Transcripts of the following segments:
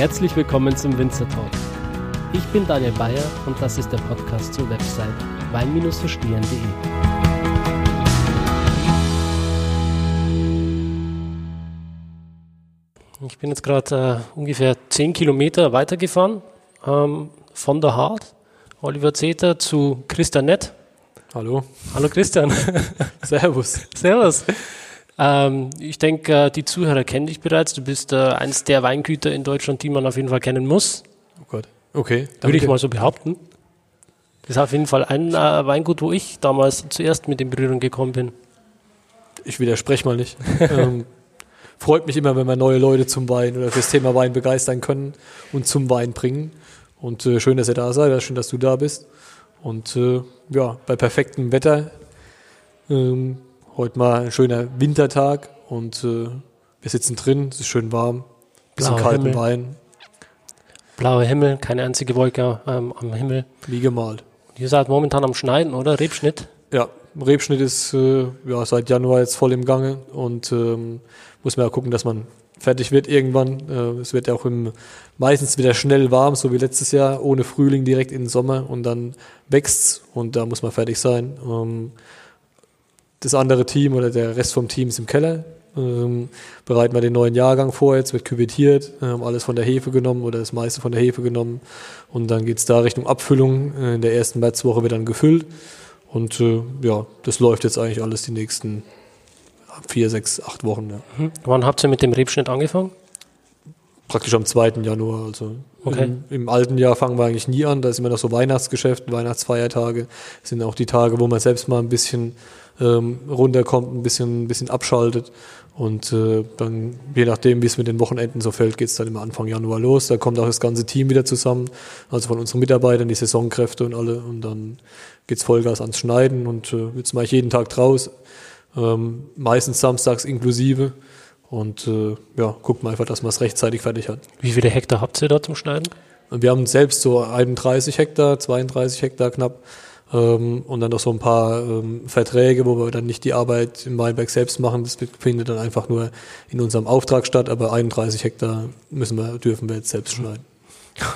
Herzlich willkommen zum Winzer Talk. Ich bin Daniel Bayer und das ist der Podcast zur Website wein-verstehen.de. Ich bin jetzt gerade äh, ungefähr 10 Kilometer weitergefahren ähm, von der Hart, Oliver Zeter zu Christian Nett. Hallo. Hallo Christian. Servus. Servus. Ähm, ich denke, äh, die Zuhörer kennen dich bereits. Du bist äh, eines der Weingüter in Deutschland, die man auf jeden Fall kennen muss. Oh Gott. Okay. Würde ich mal so behaupten. Das ist auf jeden Fall ein äh, Weingut, wo ich damals zuerst mit in Berührung gekommen bin. Ich widerspreche mal nicht. ähm, freut mich immer, wenn wir neue Leute zum Wein oder fürs Thema Wein begeistern können und zum Wein bringen. Und äh, schön, dass ihr da seid, schön, dass du da bist. Und äh, ja, bei perfektem Wetter, ähm, heute mal ein schöner Wintertag und äh, wir sitzen drin, es ist schön warm, bisschen Blauer kalten Himmel. Wein, Blauer Himmel, keine einzige Wolke ähm, am Himmel. wie gemalt. Und ihr seid momentan am Schneiden, oder? Rebschnitt? Ja, Rebschnitt ist äh, ja, seit Januar jetzt voll im Gange und ähm, muss man ja gucken, dass man fertig wird irgendwann. Äh, es wird ja auch im, meistens wieder schnell warm, so wie letztes Jahr, ohne Frühling direkt in den Sommer und dann wächst's und da muss man fertig sein. Ähm, das andere Team oder der Rest vom Team ist im Keller. Ähm, bereiten wir den neuen Jahrgang vor, jetzt wird küvettiert, äh, haben alles von der Hefe genommen oder das meiste von der Hefe genommen und dann geht's da Richtung Abfüllung. Äh, in der ersten Märzwoche wird dann gefüllt und äh, ja, das läuft jetzt eigentlich alles die nächsten vier, sechs, acht Wochen. Ja. Hm. Wann habt ihr mit dem Rebschnitt angefangen? Praktisch am 2. Januar. Also Okay. im, im alten Jahr fangen wir eigentlich nie an. Da ist immer noch so Weihnachtsgeschäft, Weihnachtsfeiertage. Das sind auch die Tage, wo man selbst mal ein bisschen ähm, runterkommt, ein bisschen, ein bisschen abschaltet. Und äh, dann, je nachdem, wie es mit den Wochenenden so fällt, geht's dann immer Anfang Januar los. Da kommt auch das ganze Team wieder zusammen, also von unseren Mitarbeitern, die Saisonkräfte und alle. Und dann geht's Vollgas ans Schneiden und äh, jetzt mache ich jeden Tag draus. Ähm, meistens samstags inklusive. Und äh, ja, guckt mal einfach, dass man es rechtzeitig fertig hat. Wie viele Hektar habt ihr da zum Schneiden? Wir haben selbst so 31 Hektar, 32 Hektar knapp. Ähm, und dann noch so ein paar ähm, Verträge, wo wir dann nicht die Arbeit im Weinberg selbst machen. Das findet dann einfach nur in unserem Auftrag statt. Aber 31 Hektar müssen wir, dürfen wir jetzt selbst schneiden.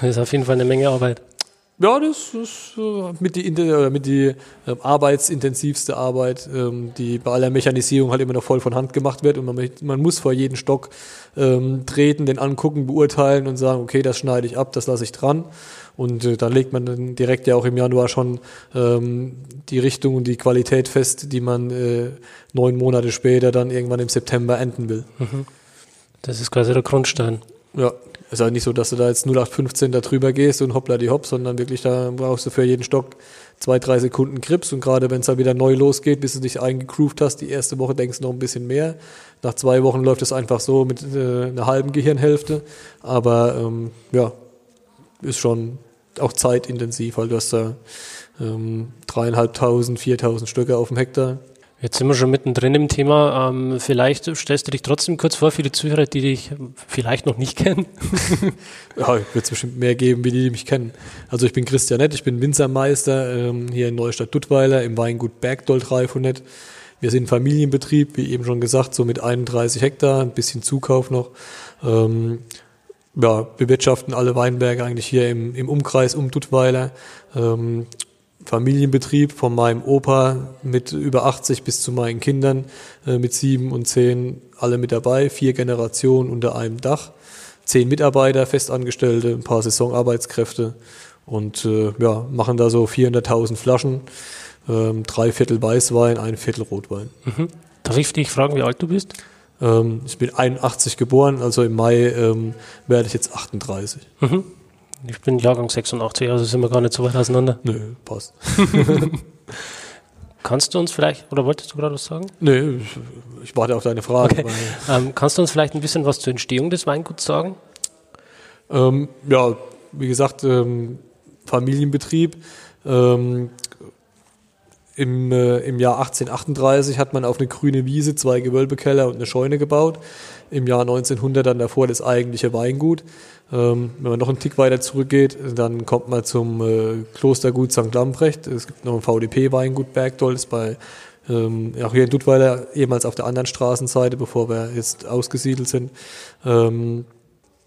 Das ist auf jeden Fall eine Menge Arbeit. Ja, das ist äh, mit die, oder mit die ähm, arbeitsintensivste Arbeit, ähm, die bei aller Mechanisierung halt immer noch voll von Hand gemacht wird und man, man muss vor jeden Stock ähm, treten, den angucken, beurteilen und sagen, okay, das schneide ich ab, das lasse ich dran und äh, da legt man dann direkt ja auch im Januar schon ähm, die Richtung und die Qualität fest, die man äh, neun Monate später dann irgendwann im September enden will. Das ist quasi der Grundstein. Ja, ist halt nicht so, dass du da jetzt 0815 da drüber gehst und hoppla die hopp, sondern wirklich da brauchst du für jeden Stock zwei, drei Sekunden Grips und gerade wenn es dann wieder neu losgeht, bis du dich eingegroovt hast, die erste Woche denkst du noch ein bisschen mehr. Nach zwei Wochen läuft es einfach so mit äh, einer halben Gehirnhälfte, aber ähm, ja, ist schon auch zeitintensiv, weil du hast da ähm, dreieinhalbtausend, viertausend Stücke auf dem Hektar. Jetzt sind wir schon mittendrin im Thema. Ähm, vielleicht stellst du dich trotzdem kurz vor für die Zuhörer, die dich vielleicht noch nicht kennen. Ja, wird es bestimmt mehr geben, wie die, die mich kennen. Also ich bin Christian Nett, ich bin Winzermeister ähm, hier in Neustadt-Duttweiler im Weingut Bergdoll 300. Wir sind Familienbetrieb, wie eben schon gesagt, so mit 31 Hektar, ein bisschen Zukauf noch. Ähm, ja, bewirtschaften alle Weinberge eigentlich hier im, im Umkreis um Duttweiler. Ähm, Familienbetrieb von meinem Opa mit über 80 bis zu meinen Kindern äh, mit sieben und zehn alle mit dabei, vier Generationen unter einem Dach, zehn Mitarbeiter, Festangestellte, ein paar Saisonarbeitskräfte und äh, ja, machen da so 400.000 Flaschen, ähm, drei Viertel Weißwein, ein Viertel Rotwein. Darf ich dich fragen, wie alt du bist? Ähm, ich bin 81 geboren, also im Mai ähm, werde ich jetzt 38. Ich bin Jahrgang 86, also sind wir gar nicht so weit auseinander. Nö, passt. Kannst du uns vielleicht, oder wolltest du gerade was sagen? Nö, ich, warte auf deine Frage. Okay. Ähm, kannst du uns vielleicht ein bisschen was zur Entstehung des Weinguts sagen? Ähm, ja, wie gesagt, ähm, Familienbetrieb. Ähm, im, äh, Im Jahr 1838 hat man auf eine grüne Wiese zwei Gewölbekeller und eine Scheune gebaut. Im Jahr 1900 dann davor das eigentliche Weingut. Ähm, wenn man noch einen Tick weiter zurückgeht, dann kommt man zum äh, Klostergut St. Lamprecht. Es gibt noch ein VDP-Weingut Bergdoll, ist bei ähm, auch hier in Duttweiler, ehemals auf der anderen Straßenseite, bevor wir jetzt ausgesiedelt sind. Ähm,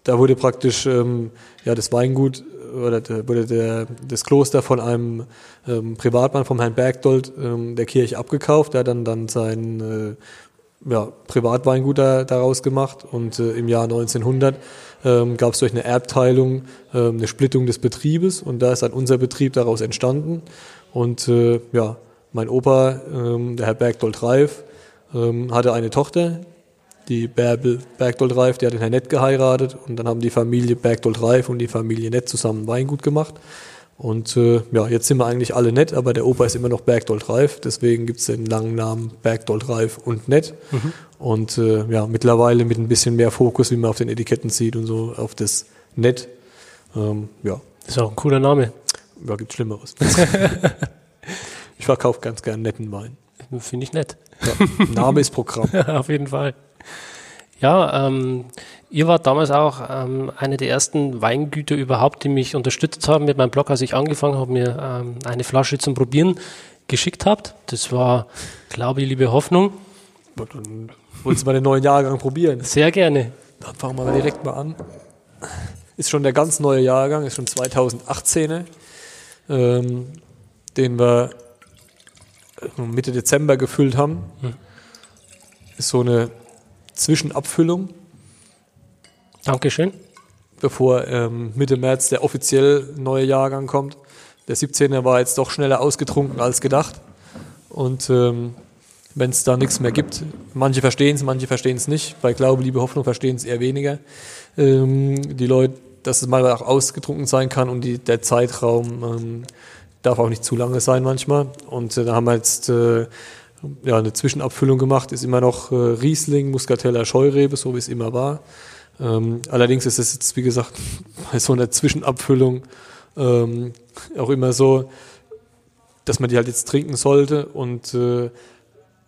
da wurde praktisch ähm, ja, das Weingut oder der, wurde der, das Kloster von einem ähm, Privatmann, vom Herrn Bergdold, ähm, der Kirche abgekauft. Der hat dann, dann sein äh, ja, Privatweingut da, daraus gemacht und äh, im Jahr 1900 ähm, gab es durch eine Erbteilung ähm, eine Splittung des Betriebes und da ist dann unser Betrieb daraus entstanden. Und äh, ja, mein Opa, ähm, der Herr Bergdold Reif, ähm, hatte eine Tochter, die Bärbel Bergdold Reif, die hat den Herrn Nett geheiratet und dann haben die Familie Bergdold Reif und die Familie Nett zusammen Weingut gemacht. Und äh, ja, jetzt sind wir eigentlich alle nett, aber der Opa ist immer noch Bergdold Reif, deswegen gibt es den langen Namen Bergdold Reif und Nett. Mhm. Und äh, ja, mittlerweile mit ein bisschen mehr Fokus, wie man auf den Etiketten sieht und so, auf das Nett. Ähm, ja. Das ist auch ein cooler Name. Ja, gibt Schlimmeres. ich verkaufe ganz gern netten Wein. Finde ich nett. Ja, Name ist Programm. auf jeden Fall. Ja, ähm, ihr wart damals auch ähm, eine der ersten Weingüter überhaupt, die mich unterstützt haben mit meinem Blog, als ich angefangen habe, mir ähm, eine Flasche zum Probieren geschickt habt. Das war, glaube ich, liebe Hoffnung. Dann wolltest du mal den neuen Jahrgang probieren? Sehr gerne. Dann fangen wir mal direkt mal an. Ist schon der ganz neue Jahrgang, ist schon 2018er, ähm, den wir Mitte Dezember gefüllt haben. Hm. Ist so eine Zwischenabfüllung. Dankeschön. Bevor ähm, Mitte März der offiziell neue Jahrgang kommt. Der 17er war jetzt doch schneller ausgetrunken als gedacht. Und ähm, wenn es da nichts mehr gibt, manche verstehen es, manche verstehen es nicht. Bei Glaube, Liebe, Hoffnung verstehen es eher weniger. Ähm, die Leute, dass es mal auch ausgetrunken sein kann und die, der Zeitraum ähm, darf auch nicht zu lange sein manchmal. Und äh, da haben wir jetzt äh, ja, eine Zwischenabfüllung gemacht, ist immer noch äh, Riesling, Muscatella, Scheurebe, so wie es immer war. Ähm, allerdings ist es jetzt, wie gesagt, bei so einer Zwischenabfüllung ähm, auch immer so, dass man die halt jetzt trinken sollte und äh,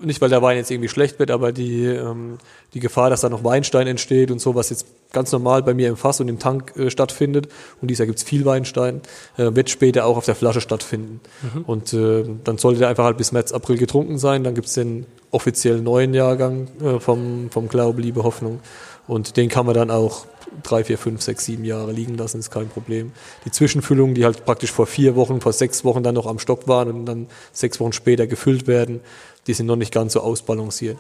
nicht, weil der Wein jetzt irgendwie schlecht wird, aber die, ähm, die Gefahr, dass da noch Weinstein entsteht und so, was jetzt ganz normal bei mir im Fass und im Tank äh, stattfindet, und dieser gibt's viel Weinstein, äh, wird später auch auf der Flasche stattfinden. Mhm. Und äh, dann sollte der einfach halt bis März, April getrunken sein, dann gibt's den offiziellen neuen Jahrgang äh, vom, vom Glaube, Liebe, Hoffnung. Und den kann man dann auch drei, vier, fünf, sechs, sieben Jahre liegen lassen, ist kein Problem. Die Zwischenfüllungen, die halt praktisch vor vier Wochen, vor sechs Wochen dann noch am Stock waren und dann sechs Wochen später gefüllt werden, die sind noch nicht ganz so ausbalanciert.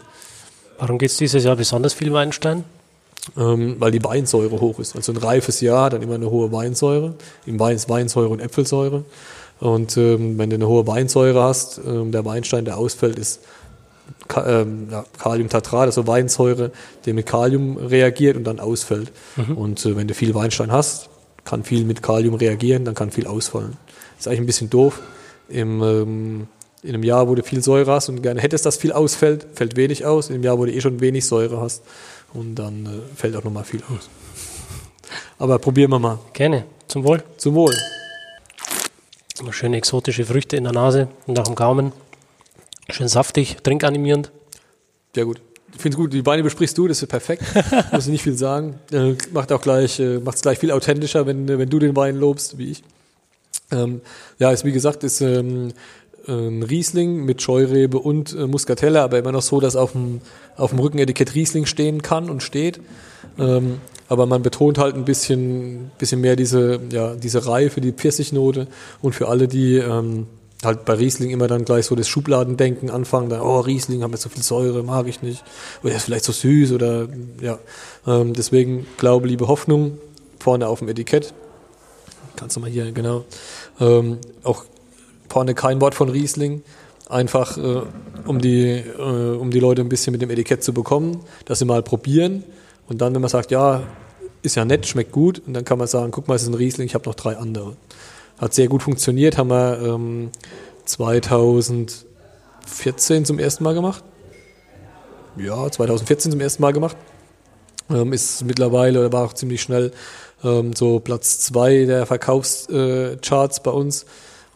Warum geht es dieses Jahr besonders viel Weinstein? Ähm, weil die Weinsäure hoch ist. Also ein reifes Jahr hat dann immer eine hohe Weinsäure. Im Wein ist Weinsäure und Äpfelsäure. Und ähm, wenn du eine hohe Weinsäure hast, ähm, der Weinstein, der ausfällt, ist Ka ähm, ja, Kaliumtatrat, also Weinsäure, die mit Kalium reagiert und dann ausfällt. Mhm. Und äh, wenn du viel Weinstein hast, kann viel mit Kalium reagieren, dann kann viel ausfallen. ist eigentlich ein bisschen doof. Im ähm, in einem Jahr, wo du viel Säure hast und gerne hättest, dass viel ausfällt, fällt wenig aus. In einem Jahr, wo du eh schon wenig Säure hast und dann äh, fällt auch nochmal viel aus. Aber probieren wir mal. Gerne. Zum Wohl. Zum Wohl. Schöne exotische Früchte in der Nase und auch im Gaumen. Schön saftig, trinkanimierend. Ja gut. Ich finde es gut, die Weine besprichst du, das ist perfekt. Muss ich nicht viel sagen. Äh, macht auch gleich, äh, macht es gleich viel authentischer, wenn, wenn du den Wein lobst, wie ich. Ähm, ja, ist wie gesagt, ist ähm, ein Riesling mit Scheurebe und äh, Muscatella, aber immer noch so, dass auf dem, auf dem Rückenetikett Riesling stehen kann und steht. Ähm, aber man betont halt ein bisschen, bisschen mehr diese, ja, diese Reife, die Pfirsichnote und für alle, die ähm, halt bei Riesling immer dann gleich so das Schubladendenken anfangen, da, oh, Riesling haben jetzt so viel Säure, mag ich nicht. Oder ist vielleicht so süß oder, ja. Ähm, deswegen Glaube, Liebe, Hoffnung vorne auf dem Etikett. Kannst du mal hier, genau. Ähm, auch vorne kein Wort von Riesling, einfach äh, um, die, äh, um die Leute ein bisschen mit dem Etikett zu bekommen, dass sie mal probieren und dann, wenn man sagt, ja, ist ja nett, schmeckt gut, und dann kann man sagen, guck mal, es ist ein Riesling, ich habe noch drei andere. Hat sehr gut funktioniert, haben wir ähm, 2014 zum ersten Mal gemacht. Ja, 2014 zum ersten Mal gemacht. Ähm, ist mittlerweile, oder war auch ziemlich schnell, ähm, so Platz zwei der Verkaufscharts äh, bei uns.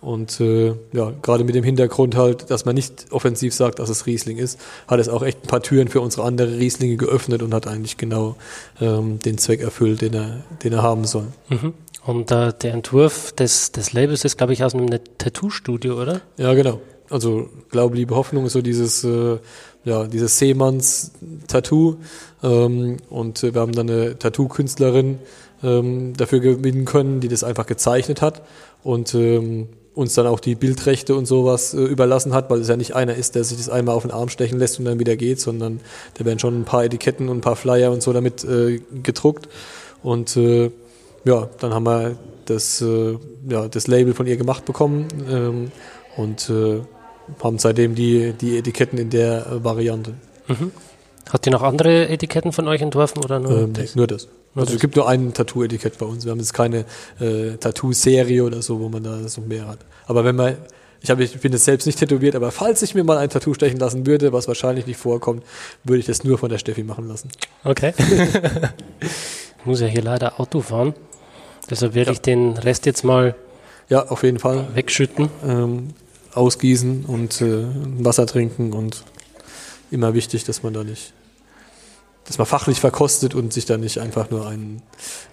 Und äh, ja, gerade mit dem Hintergrund halt, dass man nicht offensiv sagt, dass es Riesling ist, hat es auch echt ein paar Türen für unsere andere Rieslinge geöffnet und hat eigentlich genau ähm, den Zweck erfüllt, den er, den er haben soll. Mhm. Und äh, der Entwurf des, des Labels ist, glaube ich, aus einem Tattoo-Studio, oder? Ja, genau. Also Glaube, Liebe, Hoffnung ist so dieses, äh, ja, dieses Seemanns-Tattoo. Ähm, und wir haben dann eine Tattoo-Künstlerin ähm, dafür gewinnen können, die das einfach gezeichnet hat und ähm, uns dann auch die Bildrechte und sowas äh, überlassen hat, weil es ja nicht einer ist, der sich das einmal auf den Arm stechen lässt und dann wieder geht, sondern da werden schon ein paar Etiketten und ein paar Flyer und so damit äh, gedruckt. Und äh, ja, dann haben wir das, äh, ja, das Label von ihr gemacht bekommen ähm, und äh, haben seitdem die, die Etiketten in der äh, Variante. Mhm. Hat die noch andere Etiketten von euch entworfen oder nur ähm, das? Nur das. Nur also das. es gibt nur ein Tattoo-Etikett bei uns. Wir haben jetzt keine äh, Tattoo-Serie oder so, wo man da so mehr hat. Aber wenn man, ich, hab, ich bin jetzt selbst nicht tätowiert, aber falls ich mir mal ein Tattoo stechen lassen würde, was wahrscheinlich nicht vorkommt, würde ich das nur von der Steffi machen lassen. Okay. ich muss ja hier leider Auto fahren. Deshalb werde ja. ich den Rest jetzt mal ja, auf jeden Fall. wegschütten. Ähm, ausgießen und äh, Wasser trinken und immer wichtig, dass man da nicht, dass man fachlich verkostet und sich da nicht einfach nur einen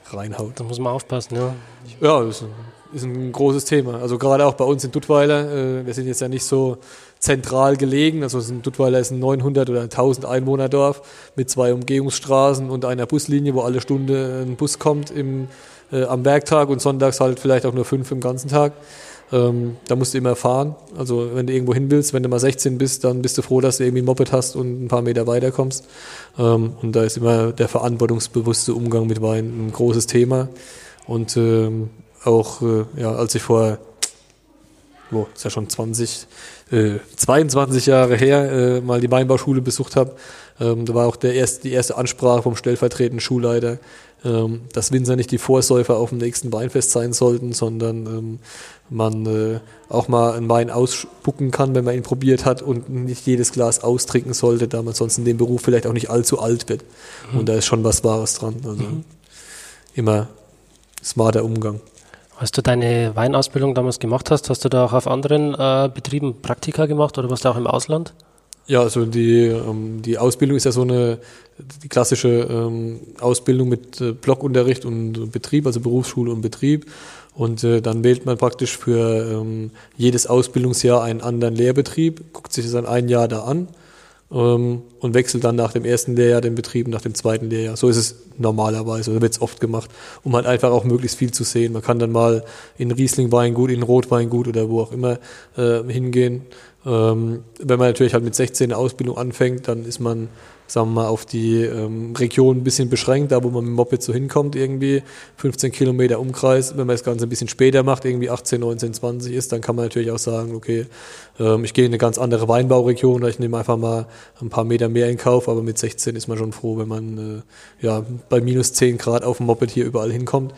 reinhaut. Da muss man aufpassen, ja. Ja, das ist ein, ist ein großes Thema. Also gerade auch bei uns in Duttweiler, äh, wir sind jetzt ja nicht so zentral gelegen, also Duttweiler ist ein 900 oder 1000 Einwohnerdorf mit zwei Umgehungsstraßen und einer Buslinie, wo alle Stunde ein Bus kommt im, äh, am Werktag und sonntags halt vielleicht auch nur fünf im ganzen Tag. Ähm, da musst du immer fahren. Also wenn du irgendwo hin willst, wenn du mal 16 bist, dann bist du froh, dass du irgendwie ein Moped hast und ein paar Meter weiterkommst. Ähm, und da ist immer der verantwortungsbewusste Umgang mit Wein ein großes Thema. Und ähm, auch, äh, ja, als ich vor, wo, ist ja schon 20, äh, 22 Jahre her, äh, mal die Weinbauschule besucht habe, ähm, da war auch der erste, die erste Ansprache vom stellvertretenden Schulleiter, ähm, dass Winzer nicht die Vorsäufer auf dem nächsten Weinfest sein sollten, sondern ähm, man äh, auch mal einen Wein ausspucken kann, wenn man ihn probiert hat und nicht jedes Glas austrinken sollte, da man sonst in dem Beruf vielleicht auch nicht allzu alt wird. Mhm. Und da ist schon was Wahres dran. Also mhm. immer smarter Umgang. Als du deine Weinausbildung damals gemacht hast, hast du da auch auf anderen äh, Betrieben Praktika gemacht oder warst du auch im Ausland? Ja, also die, ähm, die Ausbildung ist ja so eine die klassische ähm, Ausbildung mit äh, Blockunterricht und Betrieb, also Berufsschule und Betrieb. Und äh, dann wählt man praktisch für ähm, jedes Ausbildungsjahr einen anderen Lehrbetrieb, guckt sich das dann ein Jahr da an ähm, und wechselt dann nach dem ersten Lehrjahr den Betrieb, nach dem zweiten Lehrjahr. So ist es normalerweise, oder wird es oft gemacht, um halt einfach auch möglichst viel zu sehen. Man kann dann mal in Riesling-Weingut, in Rotweingut oder wo auch immer äh, hingehen. Ähm, wenn man natürlich halt mit 16 eine Ausbildung anfängt, dann ist man sagen wir mal, auf die ähm, Region ein bisschen beschränkt, da wo man mit dem Moped so hinkommt, irgendwie 15 Kilometer Umkreis. Wenn man das Ganze ein bisschen später macht, irgendwie 18, 19, 20 ist, dann kann man natürlich auch sagen, okay, ähm, ich gehe in eine ganz andere Weinbauregion oder ich nehme einfach mal ein paar Meter mehr in Kauf, aber mit 16 ist man schon froh, wenn man äh, ja, bei minus 10 Grad auf dem Moped hier überall hinkommt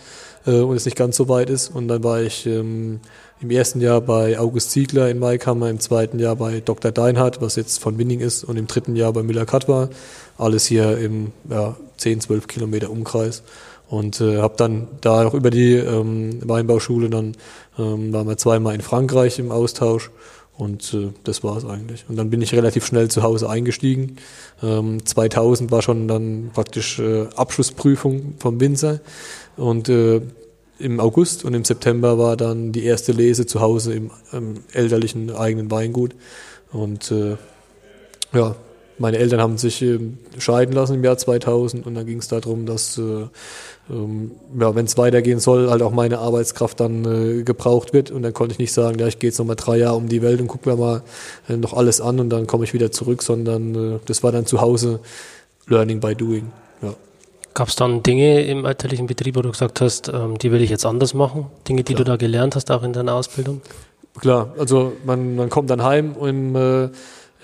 äh, und es nicht ganz so weit ist. Und dann war ich ähm, im ersten Jahr bei August Ziegler in Maikammer, im zweiten Jahr bei Dr. Deinhardt, was jetzt von Winning ist, und im dritten Jahr bei Müller-Kat war. Alles hier im ja, 10, 12 Kilometer Umkreis. Und äh, habe dann da auch über die ähm, Weinbauschule, dann ähm, waren wir zweimal in Frankreich im Austausch und äh, das war es eigentlich. Und dann bin ich relativ schnell zu Hause eingestiegen. Ähm, 2000 war schon dann praktisch äh, Abschlussprüfung vom Winzer. Und äh, im August und im September war dann die erste Lese zu Hause im, im elterlichen eigenen Weingut. Und äh, ja, meine Eltern haben sich äh, scheiden lassen im Jahr 2000 und dann ging es darum, dass, äh, ähm, ja, wenn es weitergehen soll, halt auch meine Arbeitskraft dann äh, gebraucht wird. Und dann konnte ich nicht sagen, ja, ich gehe jetzt nochmal drei Jahre um die Welt und gucke mir mal äh, noch alles an und dann komme ich wieder zurück, sondern äh, das war dann zu Hause Learning by Doing. Gab es dann Dinge im elterlichen Betrieb, wo du gesagt hast, ähm, die will ich jetzt anders machen? Dinge, die Klar. du da gelernt hast, auch in deiner Ausbildung? Klar, also man, man kommt dann heim und äh,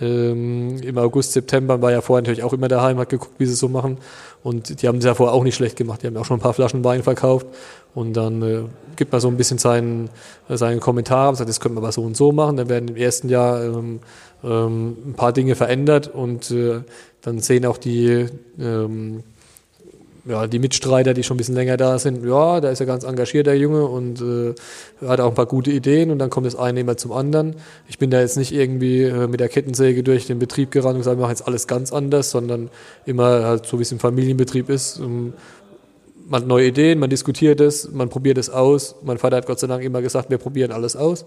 ähm, im August, September war ja vorher natürlich auch immer daheim, hat geguckt, wie sie es so machen. Und die haben es ja vorher auch nicht schlecht gemacht. Die haben auch schon ein paar Flaschen Wein verkauft. Und dann äh, gibt man so ein bisschen seinen, äh, seinen Kommentar, sagt, das könnte man aber so und so machen. Dann werden im ersten Jahr ähm, ähm, ein paar Dinge verändert und äh, dann sehen auch die ähm, ja, die Mitstreiter, die schon ein bisschen länger da sind, ja, da ist er ganz engagiert, der Junge, und äh, hat auch ein paar gute Ideen und dann kommt das eine immer zum anderen. Ich bin da jetzt nicht irgendwie äh, mit der Kettensäge durch den Betrieb gerannt und gesagt, wir machen jetzt alles ganz anders, sondern immer halt so, wie es im Familienbetrieb ist. Ähm, man hat neue Ideen, man diskutiert es, man probiert es aus. Mein Vater hat Gott sei Dank immer gesagt, wir probieren alles aus.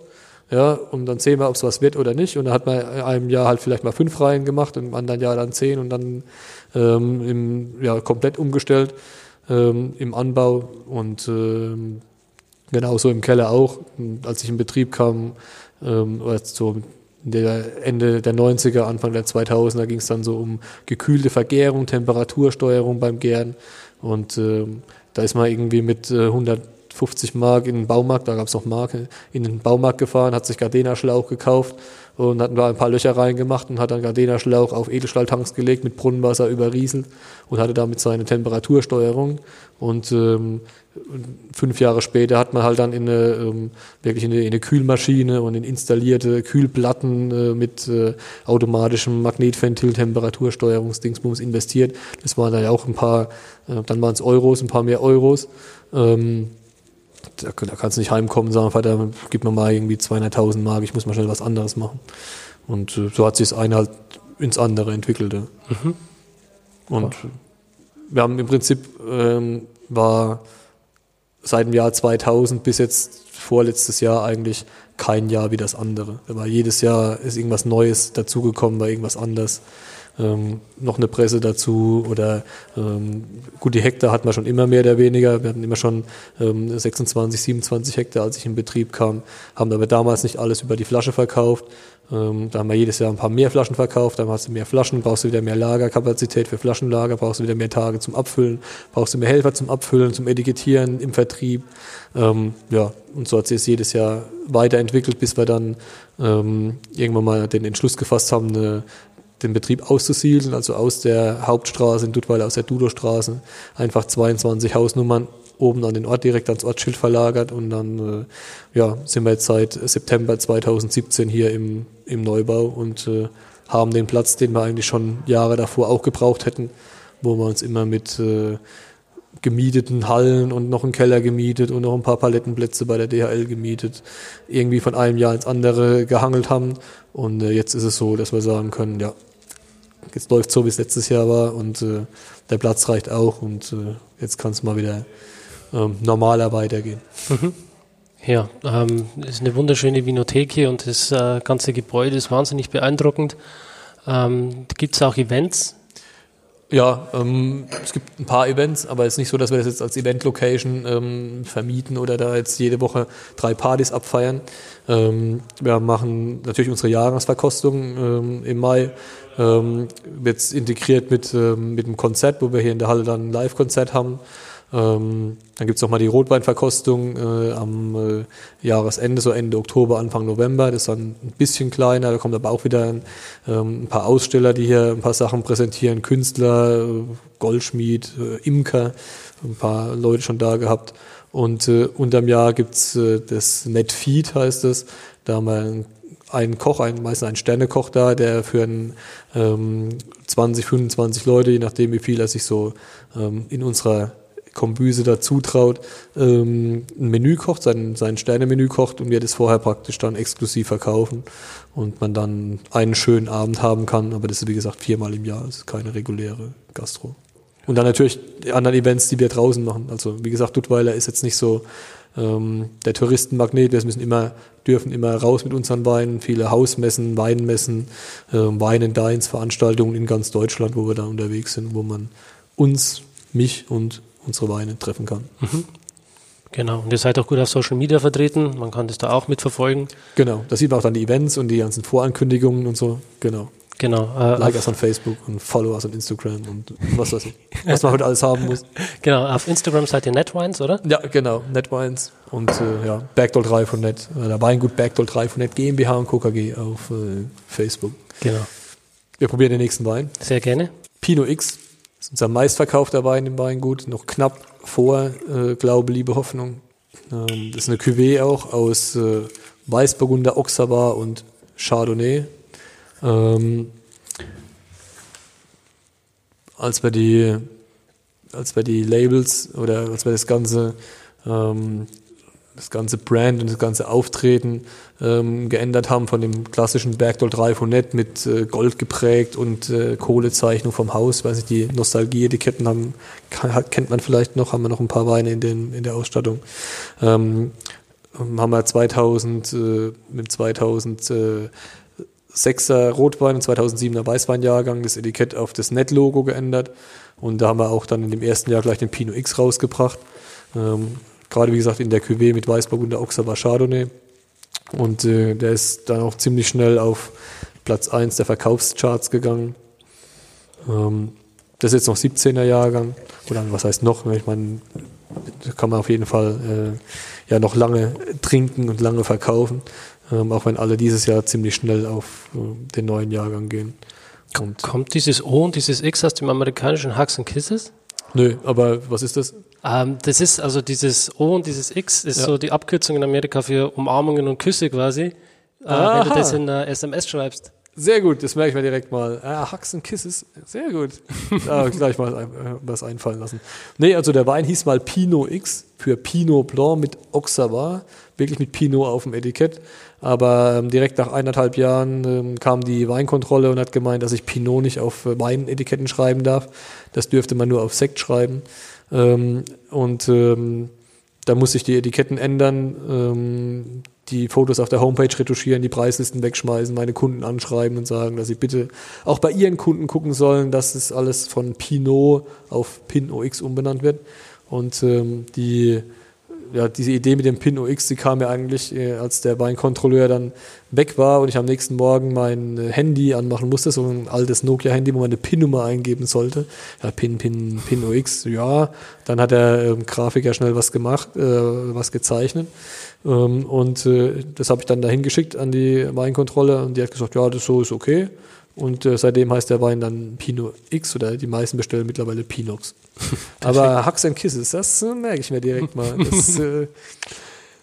ja, und dann sehen wir, ob es was wird oder nicht. Und dann hat man in einem Jahr halt vielleicht mal fünf Reihen gemacht, und im anderen Jahr dann zehn und dann ähm, im, ja, komplett umgestellt ähm, im Anbau und ähm, genauso im Keller auch. Als ich in Betrieb kam, ähm, so der Ende der 90er, Anfang der 2000er ging es dann so um gekühlte Vergärung, Temperatursteuerung beim Gären und ähm, da ist man irgendwie mit äh, 150 Mark in den Baumarkt, da gab es noch Marke, in den Baumarkt gefahren, hat sich Gardena-Schlauch gekauft und hat da ein paar Löcher reingemacht und hat dann Gardena-Schlauch auf Edelstahltanks gelegt, mit Brunnenwasser überrieselt und hatte damit seine Temperatursteuerung. Und ähm, fünf Jahre später hat man halt dann in eine, ähm, wirklich in eine, in eine Kühlmaschine und in installierte Kühlplatten äh, mit äh, automatischem Magnetventil, Temperatursteuerungsdingsbums investiert. Das waren da ja auch ein paar, äh, dann waren es Euros, ein paar mehr Euros. Ähm, da, da kannst du nicht heimkommen und sagen, Vater, gib mir mal irgendwie 200.000 Mark, ich muss mal schnell was anderes machen. Und äh, so hat sich das eine halt ins andere entwickelt. Ja. Mhm. Und ja. wir haben im Prinzip, ähm, war seit dem Jahr 2000 bis jetzt vorletztes Jahr eigentlich kein Jahr wie das andere. Da war jedes Jahr ist irgendwas Neues dazugekommen, war irgendwas anders ähm, noch eine Presse dazu oder ähm, gut, die Hektar hatten wir schon immer mehr oder weniger. Wir hatten immer schon ähm, 26, 27 Hektar, als ich in Betrieb kam, haben aber damals nicht alles über die Flasche verkauft. Ähm, da haben wir jedes Jahr ein paar mehr Flaschen verkauft, dann hast du mehr Flaschen, brauchst du wieder mehr Lagerkapazität für Flaschenlager, brauchst du wieder mehr Tage zum Abfüllen, brauchst du mehr Helfer zum Abfüllen, zum Etikettieren im Vertrieb. Ähm, ja, und so hat sich es jedes Jahr weiterentwickelt, bis wir dann ähm, irgendwann mal den Entschluss gefasst haben, eine den Betrieb auszusiedeln, also aus der Hauptstraße in Duttweiler, aus der Dudostraße, einfach 22 Hausnummern oben an den Ort direkt ans Ortsschild verlagert und dann äh, ja, sind wir jetzt seit September 2017 hier im, im Neubau und äh, haben den Platz, den wir eigentlich schon Jahre davor auch gebraucht hätten, wo wir uns immer mit äh, gemieteten Hallen und noch einen Keller gemietet und noch ein paar Palettenplätze bei der DHL gemietet, irgendwie von einem Jahr ins andere gehangelt haben. Und äh, jetzt ist es so, dass wir sagen können, ja, jetzt läuft so, wie es letztes Jahr war und äh, der Platz reicht auch und äh, jetzt kann es mal wieder ähm, normaler weitergehen. Mhm. Ja, ähm, ist eine wunderschöne Vinothek hier und das äh, ganze Gebäude ist wahnsinnig beeindruckend. Ähm, Gibt es auch Events? Ja, ähm, es gibt ein paar Events, aber es ist nicht so, dass wir das jetzt als Event-Location ähm, vermieten oder da jetzt jede Woche drei Partys abfeiern. Ähm, wir machen natürlich unsere Jahresverkostung ähm, im Mai ähm, wird integriert mit, ähm, mit einem Konzert, wo wir hier in der Halle dann ein Live-Konzert haben. Ähm, dann gibt's noch mal die Rotweinverkostung äh, am äh, Jahresende, so Ende Oktober, Anfang November. Das ist dann ein bisschen kleiner. Da kommt aber auch wieder ein, ähm, ein paar Aussteller, die hier ein paar Sachen präsentieren. Künstler, äh, Goldschmied, äh, Imker, ein paar Leute schon da gehabt. Und äh, unterm Jahr gibt's äh, das Netfeed, heißt es. Da haben wir ein einen Koch, einen, meistens einen Sternekoch da, der für einen, ähm, 20, 25 Leute, je nachdem wie viel er sich so ähm, in unserer Kombüse dazu traut, ähm, ein Menü kocht, sein, sein Sternemenü kocht und wir das vorher praktisch dann exklusiv verkaufen und man dann einen schönen Abend haben kann, aber das ist wie gesagt viermal im Jahr, ist keine reguläre Gastro. Und dann natürlich die anderen Events, die wir draußen machen. Also wie gesagt, Duttweiler ist jetzt nicht so ähm, der Touristenmagnet. Wir müssen immer, dürfen immer raus mit unseren Weinen, viele Hausmessen, Weinmessen, ähm, Wein and Dines, Veranstaltungen in ganz Deutschland, wo wir da unterwegs sind, wo man uns, mich und unsere Weine treffen kann. Mhm. Genau, und ihr seid auch gut auf Social Media vertreten, man kann das da auch mitverfolgen. Genau, da sieht man auch dann die Events und die ganzen Vorankündigungen und so, genau. Genau. Äh, like us on Facebook und follow us on Instagram und was weiß ich. Was man heute alles haben muss. Genau, auf Instagram seid ihr Netwines, oder? Ja, genau, Netwines und äh, ja, Backdoll 3 von Net, äh, der Weingut Backdoll 3 von Net GmbH und KKG auf äh, Facebook. Genau. Wir probieren den nächsten Wein. Sehr gerne. Pinot X ist unser meistverkaufter Wein im Weingut, noch knapp vor äh, Glaube, Liebe, Hoffnung. Ähm, das ist eine Cuvée auch aus äh, Weißburgunder, Auxerrois und Chardonnay. Ähm, als wir die, als wir die Labels oder als wir das ganze, ähm, das ganze Brand und das ganze Auftreten ähm, geändert haben von dem klassischen Bergdoll 3 von Net mit äh, Gold geprägt und äh, Kohlezeichnung vom Haus, weiß ich, die Nostalgie-Etiketten haben, kennt man vielleicht noch, haben wir noch ein paar Weine in, den, in der Ausstattung. Ähm, haben wir 2000 äh, mit 2006er Rotwein und 2007er Weißweinjahrgang das Etikett auf das Net-Logo geändert. Und da haben wir auch dann in dem ersten Jahr gleich den Pinot X rausgebracht. Ähm, Gerade wie gesagt in der Cuvée mit Weißburgunder Auxerrois Chardonnay. Und äh, der ist dann auch ziemlich schnell auf Platz 1 der Verkaufscharts gegangen. Ähm, das ist jetzt noch 17er Jahrgang. Oder was heißt noch? Ich meine, kann man auf jeden Fall äh, ja noch lange trinken und lange verkaufen. Ähm, auch wenn alle dieses Jahr ziemlich schnell auf äh, den neuen Jahrgang gehen. Und Kommt dieses O und dieses X aus dem amerikanischen Hugs and Kisses? Nö, aber was ist das? Ähm, das ist also dieses O und dieses X ist ja. so die Abkürzung in Amerika für Umarmungen und Küsse quasi. Äh, wenn du das in einer SMS schreibst. Sehr gut, das merke ich mir direkt mal. Ah, Hugs and Kisses, sehr gut. Da gleich mal äh, was einfallen lassen. Nee, also der Wein hieß mal Pinot X für Pinot Blanc mit Auxerrois, wirklich mit Pinot auf dem Etikett. Aber ähm, direkt nach eineinhalb Jahren ähm, kam die Weinkontrolle und hat gemeint, dass ich Pinot nicht auf äh, Weinetiketten schreiben darf. Das dürfte man nur auf Sekt schreiben. Ähm, und ähm, da muss ich die Etiketten ändern. Ähm, die Fotos auf der Homepage retuschieren, die Preislisten wegschmeißen, meine Kunden anschreiben und sagen, dass sie bitte auch bei ihren Kunden gucken sollen, dass es alles von Pinot auf Pinot X umbenannt wird. Und ähm, die ja, diese Idee mit dem Pin OX, die kam mir eigentlich, äh, als der Weinkontrolleur dann weg war und ich am nächsten Morgen mein äh, Handy anmachen musste, so ein altes Nokia-Handy, wo man eine PIN-Nummer eingeben sollte. Ja, PIN, PIN, PIN OX, ja. Dann hat der ähm, Grafiker schnell was gemacht, äh, was gezeichnet. Ähm, und äh, das habe ich dann dahin geschickt an die Weinkontrolle und die hat gesagt, ja, das so ist okay. Und äh, seitdem heißt der Wein dann Pinot X oder die meisten bestellen mittlerweile Pinox. Aber Hugs and Kisses, das äh, merke ich mir direkt mal. Das, äh,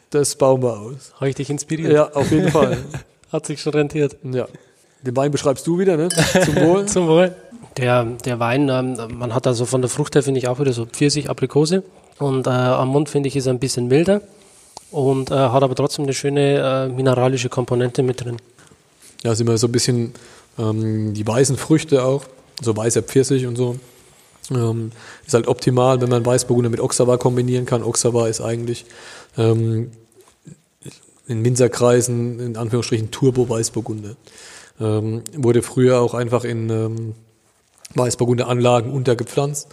das bauen wir aus. Habe ich dich inspiriert? Ja, auf jeden Fall. Hat sich schon rentiert. Ja. Den Wein beschreibst du wieder, ne? Zum Wohl. Zum Wohl. Der, der Wein, ähm, man hat also von der Frucht her, finde ich, auch wieder so Pfirsich, Aprikose. Und äh, am Mund, finde ich, ist er ein bisschen milder. Und äh, hat aber trotzdem eine schöne äh, mineralische Komponente mit drin. Ja, sind wir so ein bisschen ähm, die weißen Früchte auch, so weißer Pfirsich und so. Ähm, ist halt optimal, wenn man Weißburgunder mit Oxawa kombinieren kann. Oxawa ist eigentlich ähm, in Winzerkreisen in Anführungsstrichen Turbo-Weißburgunder. Ähm, wurde früher auch einfach in ähm, Weißburgunder-Anlagen untergepflanzt.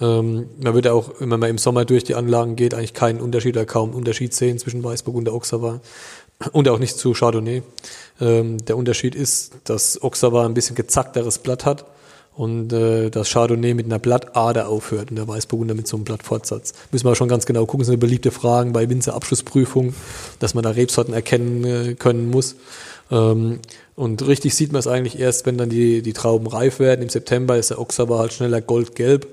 Ähm, man würde auch, wenn man im Sommer durch die Anlagen geht, eigentlich keinen Unterschied oder kaum Unterschied sehen zwischen Weißburgunder und Oxawa und auch nicht zu Chardonnay. Ähm, der Unterschied ist, dass Oxawa ein bisschen gezackteres Blatt hat und äh, das Chardonnay mit einer Blattader aufhört und der Weißburgunder mit so einem Blattfortsatz. Müssen wir schon ganz genau gucken, das sind beliebte Fragen bei Winzerabschlussprüfungen, dass man da Rebsorten erkennen äh, können muss. Ähm, und richtig sieht man es eigentlich erst, wenn dann die, die Trauben reif werden. Im September ist der Oxawa halt schneller goldgelb.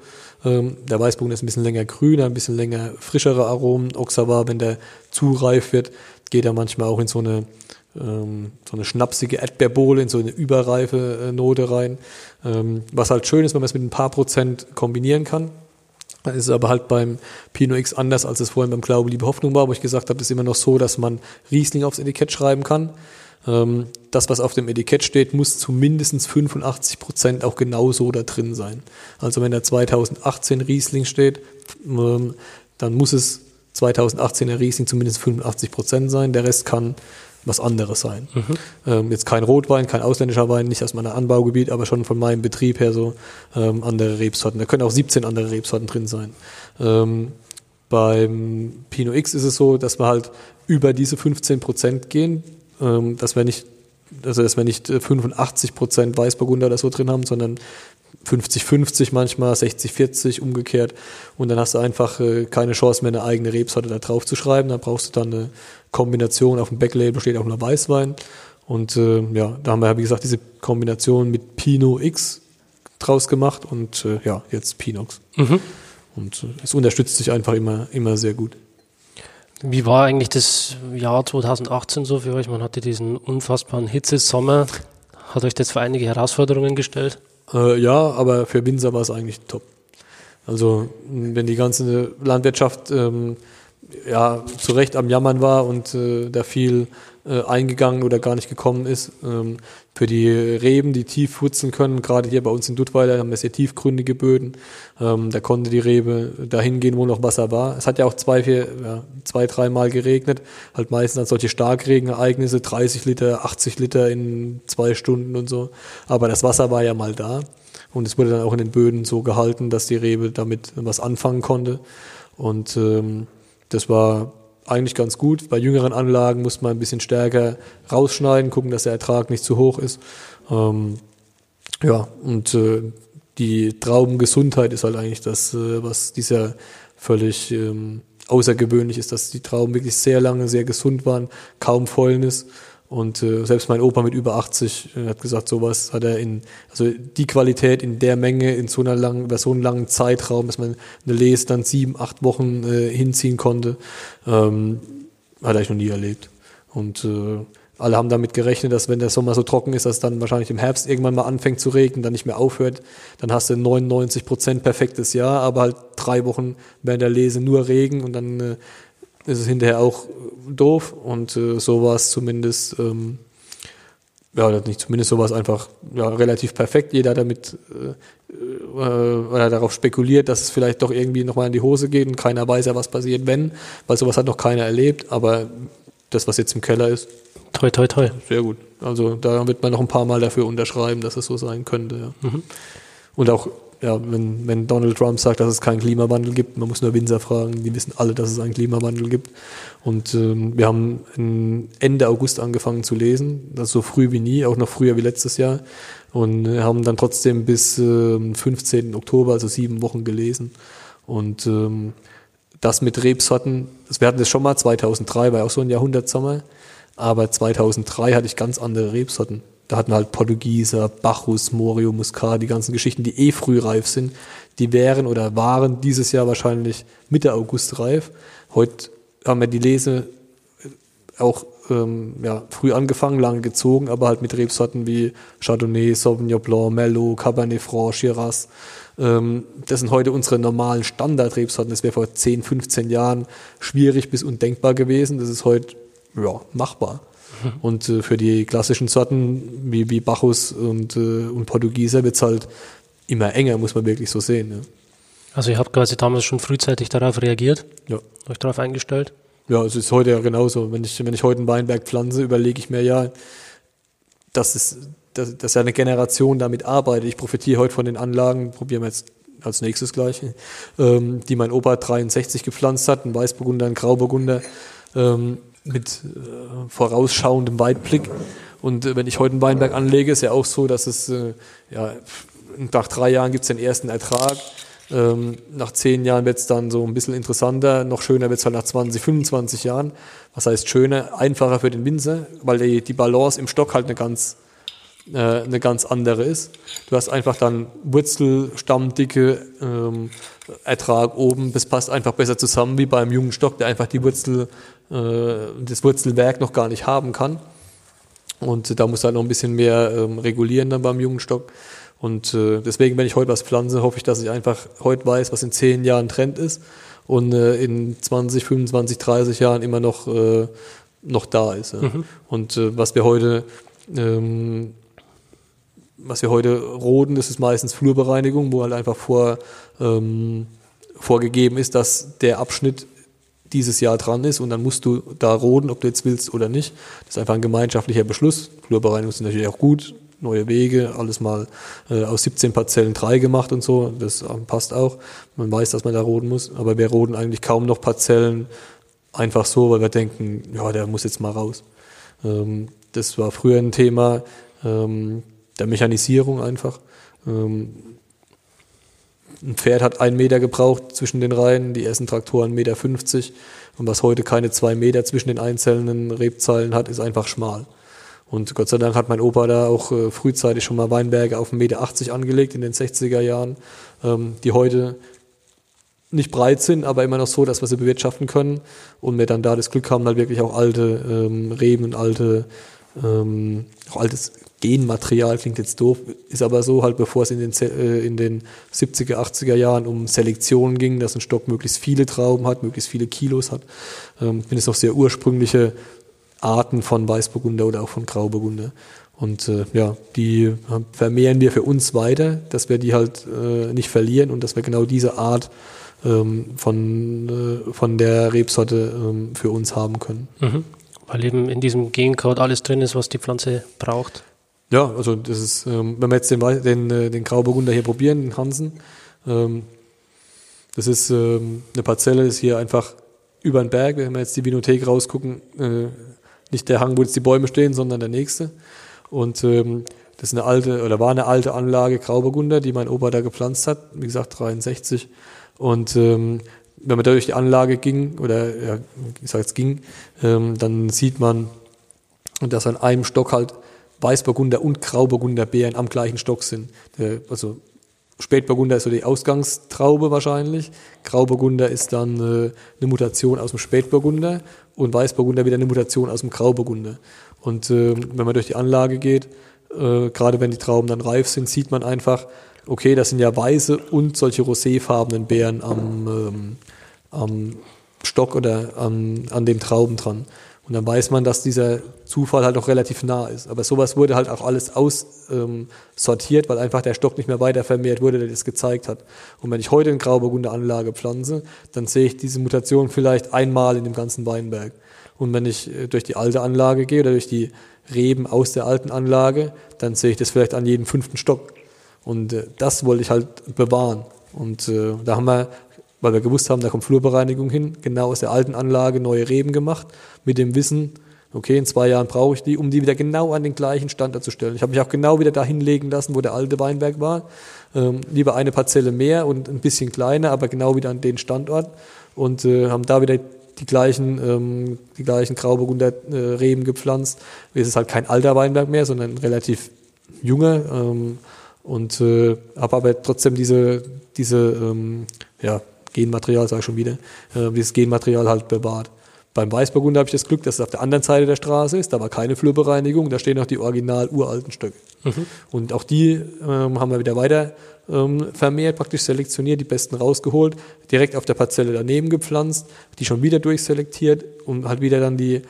Ähm, der Weißburgunder ist ein bisschen länger grüner, ein bisschen länger frischere Aromen. Oxawa, wenn der zu reif wird, geht er manchmal auch in so eine ähm, so eine schnapsige Erdbeerbohle in so eine überreife äh, Note rein. Ähm, was halt schön ist, wenn man es mit ein paar Prozent kombinieren kann. Das ist aber halt beim Pinot X anders, als es vorhin beim Glaube, Liebe, Hoffnung war, wo ich gesagt habe, das ist immer noch so, dass man Riesling aufs Etikett schreiben kann. Ähm, das, was auf dem Etikett steht, muss zu mindestens 85 Prozent auch genauso da drin sein. Also wenn da 2018 Riesling steht, ähm, dann muss es 2018er Riesling zumindest 85 Prozent sein. Der Rest kann was anderes sein. Mhm. Ähm, jetzt kein Rotwein, kein ausländischer Wein, nicht aus meinem Anbaugebiet, aber schon von meinem Betrieb her so ähm, andere Rebsorten. Da können auch 17 andere Rebsorten drin sein. Ähm, beim Pinot X ist es so, dass wir halt über diese 15 Prozent gehen, ähm, dass wir nicht also dass wir nicht 85 äh, Prozent Weißburgunder oder so drin haben, sondern 50-50 manchmal, 60-40 umgekehrt. Und dann hast du einfach äh, keine Chance mehr, eine eigene Rebsorte da drauf zu schreiben. Da brauchst du dann eine Kombination. Auf dem Backlabel steht auch nur Weißwein. Und äh, ja, da haben wir, wie gesagt, diese Kombination mit Pinot X draus gemacht und äh, ja, jetzt Pinox. Mhm. Und äh, es unterstützt sich einfach immer, immer sehr gut. Wie war eigentlich das Jahr 2018 so für euch? Man hatte diesen unfassbaren Hitzesommer. Hat euch das für einige Herausforderungen gestellt? Äh, ja, aber für Winzer war es eigentlich top. Also wenn die ganze Landwirtschaft ähm, ja zu Recht am Jammern war und äh, da viel äh, eingegangen oder gar nicht gekommen ist. Ähm, für die Reben, die tief wurzeln können, gerade hier bei uns in Duttweiler haben wir sehr tiefgründige Böden. Ähm, da konnte die Rebe dahin gehen, wo noch Wasser war. Es hat ja auch zwei, vier, ja, zwei, dreimal geregnet. Halt meistens an solche Starkregenereignisse, 30 Liter, 80 Liter in zwei Stunden und so. Aber das Wasser war ja mal da. Und es wurde dann auch in den Böden so gehalten, dass die Rebe damit was anfangen konnte. Und ähm, das war eigentlich ganz gut. Bei jüngeren Anlagen muss man ein bisschen stärker rausschneiden, gucken, dass der Ertrag nicht zu hoch ist. Ähm, ja, und äh, die Traubengesundheit ist halt eigentlich das, äh, was dieser völlig ähm, außergewöhnlich ist, dass die Trauben wirklich sehr lange sehr gesund waren, kaum Fäulnis. Und äh, selbst mein Opa mit über 80 äh, hat gesagt, sowas hat er in, also die Qualität in der Menge, in so einer langen, über so einen langen Zeitraum, dass man eine Lese dann sieben, acht Wochen äh, hinziehen konnte, ähm, hat er noch nie erlebt. Und äh, alle haben damit gerechnet, dass wenn der Sommer so trocken ist, dass dann wahrscheinlich im Herbst irgendwann mal anfängt zu regnen, dann nicht mehr aufhört. Dann hast du 99 Prozent perfektes Jahr, aber halt drei Wochen während der Lese nur Regen und dann äh, ist es hinterher auch doof und äh, so war es zumindest, ähm, ja, nicht zumindest so war es einfach ja, relativ perfekt. Jeder damit äh, äh, hat darauf spekuliert, dass es vielleicht doch irgendwie nochmal in die Hose geht und keiner weiß ja, was passiert, wenn, weil sowas hat noch keiner erlebt, aber das, was jetzt im Keller ist. Toi, toi, toi. Sehr gut. Also da wird man noch ein paar Mal dafür unterschreiben, dass es so sein könnte. Ja. Mhm. Und auch ja, wenn, wenn Donald Trump sagt, dass es keinen Klimawandel gibt, man muss nur Winzer fragen, die wissen alle, dass es einen Klimawandel gibt. Und ähm, wir haben Ende August angefangen zu lesen, das so früh wie nie, auch noch früher wie letztes Jahr. Und äh, haben dann trotzdem bis äh, 15. Oktober, also sieben Wochen gelesen. Und ähm, das mit Rebsorten, wir hatten das schon mal, 2003 war ja auch so ein Jahrhundertsommer, aber 2003 hatte ich ganz andere Rebsorten. Da hatten halt Portugieser, Bacchus, Morio, Muscat, die ganzen Geschichten, die eh frühreif sind. Die wären oder waren dieses Jahr wahrscheinlich Mitte August reif. Heute haben wir die Lese auch ähm, ja, früh angefangen, lange gezogen, aber halt mit Rebsorten wie Chardonnay, Sauvignon Blanc, Merlot, Cabernet Franc, Shiraz. Ähm, das sind heute unsere normalen Standardrebsorten. Das wäre vor 10, 15 Jahren schwierig bis undenkbar gewesen. Das ist heute ja, machbar. Und äh, für die klassischen Sorten wie, wie Bacchus und, äh, und Portugieser wird es halt immer enger, muss man wirklich so sehen. Ja. Also ihr habt quasi damals schon frühzeitig darauf reagiert? Ja. Euch darauf eingestellt? Ja, es ist heute ja genauso. Wenn ich, wenn ich heute einen Weinberg pflanze, überlege ich mir ja, dass es, dass, dass ja eine Generation damit arbeitet. Ich profitiere heute von den Anlagen, probieren wir jetzt als nächstes gleich, ähm, die mein Opa 63 gepflanzt hat, ein Weißburgunder, ein Grauburgunder. Ähm, mit äh, vorausschauendem Weitblick. Und äh, wenn ich heute einen Weinberg anlege, ist ja auch so, dass es, äh, ja, nach drei Jahren gibt es den ersten Ertrag. Ähm, nach zehn Jahren wird es dann so ein bisschen interessanter. Noch schöner wird es halt nach 20, 25 Jahren. Was heißt schöner? Einfacher für den Winzer, weil die, die Balance im Stock halt eine ganz, äh, eine ganz andere ist. Du hast einfach dann Wurzel, Stammdicke, ähm, Ertrag oben. Das passt einfach besser zusammen wie beim jungen Stock, der einfach die Wurzel das Wurzelwerk noch gar nicht haben kann. Und da muss halt noch ein bisschen mehr ähm, regulieren dann beim jungen Stock. Und äh, deswegen, wenn ich heute was pflanze, hoffe ich, dass ich einfach heute weiß, was in zehn Jahren Trend ist und äh, in 20, 25, 30 Jahren immer noch, äh, noch da ist. Ja. Mhm. Und äh, was wir heute ähm, was wir heute roden, das ist meistens Flurbereinigung, wo halt einfach vor, ähm, vorgegeben ist, dass der Abschnitt dieses Jahr dran ist und dann musst du da roden, ob du jetzt willst oder nicht. Das ist einfach ein gemeinschaftlicher Beschluss. Flurbereinigung ist natürlich auch gut, neue Wege, alles mal äh, aus 17 Parzellen drei gemacht und so, das ähm, passt auch. Man weiß, dass man da roden muss, aber wir roden eigentlich kaum noch Parzellen einfach so, weil wir denken, ja, der muss jetzt mal raus. Ähm, das war früher ein Thema ähm, der Mechanisierung einfach. Ähm, ein Pferd hat einen Meter gebraucht zwischen den Reihen, die ersten Traktoren 1,50 Meter. Und was heute keine zwei Meter zwischen den einzelnen Rebzeilen hat, ist einfach schmal. Und Gott sei Dank hat mein Opa da auch äh, frühzeitig schon mal Weinberge auf 1,80 Meter angelegt in den 60er Jahren, ähm, die heute nicht breit sind, aber immer noch so, dass wir sie bewirtschaften können. Und wir dann da das Glück haben, halt wirklich auch alte ähm, Reben und alte, ähm, auch altes Genmaterial klingt jetzt doof, ist aber so, halt bevor es in den, äh, in den 70er, 80er Jahren um Selektion ging, dass ein Stock möglichst viele Trauben hat, möglichst viele Kilos hat, ähm, sind es noch sehr ursprüngliche Arten von Weißburgunder oder auch von Grauburgunder. Und äh, ja, die vermehren wir für uns weiter, dass wir die halt äh, nicht verlieren und dass wir genau diese Art ähm, von, äh, von der Rebsorte ähm, für uns haben können. Mhm. Weil eben in diesem Gencode alles drin ist, was die Pflanze braucht. Ja, also das ist, ähm, wenn wir jetzt den, den, äh, den Grauburgunder hier probieren, den Hansen, ähm, das ist ähm, eine Parzelle, ist hier einfach über den Berg, wenn wir jetzt die Vinothek rausgucken, äh, nicht der Hang, wo jetzt die Bäume stehen, sondern der nächste. Und ähm, das ist eine alte, oder war eine alte Anlage Grauburgunder, die mein Opa da gepflanzt hat, wie gesagt 63. Und ähm, wenn man da durch die Anlage ging, oder ja, ich sag jetzt ging, ähm, dann sieht man, dass an einem Stock halt Weißburgunder und Grauburgunder Beeren am gleichen Stock sind. Der, also Spätburgunder ist so die Ausgangstraube wahrscheinlich. Grauburgunder ist dann äh, eine Mutation aus dem Spätburgunder und Weißburgunder wieder eine Mutation aus dem Grauburgunder. Und äh, wenn man durch die Anlage geht, äh, gerade wenn die Trauben dann reif sind, sieht man einfach, okay, das sind ja weiße und solche roséfarbenen Beeren am, ähm, am Stock oder an, an den Trauben dran. Und dann weiß man, dass dieser Zufall halt auch relativ nah ist. Aber sowas wurde halt auch alles aussortiert, ähm, weil einfach der Stock nicht mehr weiter vermehrt wurde, der das gezeigt hat. Und wenn ich heute eine Grauburgunder Anlage pflanze, dann sehe ich diese Mutation vielleicht einmal in dem ganzen Weinberg. Und wenn ich äh, durch die alte Anlage gehe oder durch die Reben aus der alten Anlage, dann sehe ich das vielleicht an jedem fünften Stock. Und äh, das wollte ich halt bewahren. Und äh, da haben wir weil wir gewusst haben, da kommt Flurbereinigung hin, genau aus der alten Anlage neue Reben gemacht, mit dem Wissen, okay, in zwei Jahren brauche ich die, um die wieder genau an den gleichen Standort zu stellen. Ich habe mich auch genau wieder dahin legen lassen, wo der alte Weinberg war. Ähm, lieber eine Parzelle mehr und ein bisschen kleiner, aber genau wieder an den Standort und äh, haben da wieder die gleichen, ähm, die gleichen Grauburgunder äh, Reben gepflanzt. Es ist halt kein alter Weinberg mehr, sondern relativ junger ähm, und äh, habe aber trotzdem diese, diese ähm, ja, Genmaterial, sage ich schon wieder, äh, dieses Genmaterial halt bewahrt. Beim Weißburgunder habe ich das Glück, dass es auf der anderen Seite der Straße ist. Da war keine Flurbereinigung, da stehen noch die original uralten Stöcke. Mhm. Und auch die ähm, haben wir wieder weiter ähm, vermehrt, praktisch selektioniert, die besten rausgeholt, direkt auf der Parzelle daneben gepflanzt, die schon wieder durchselektiert und halt wieder dann die,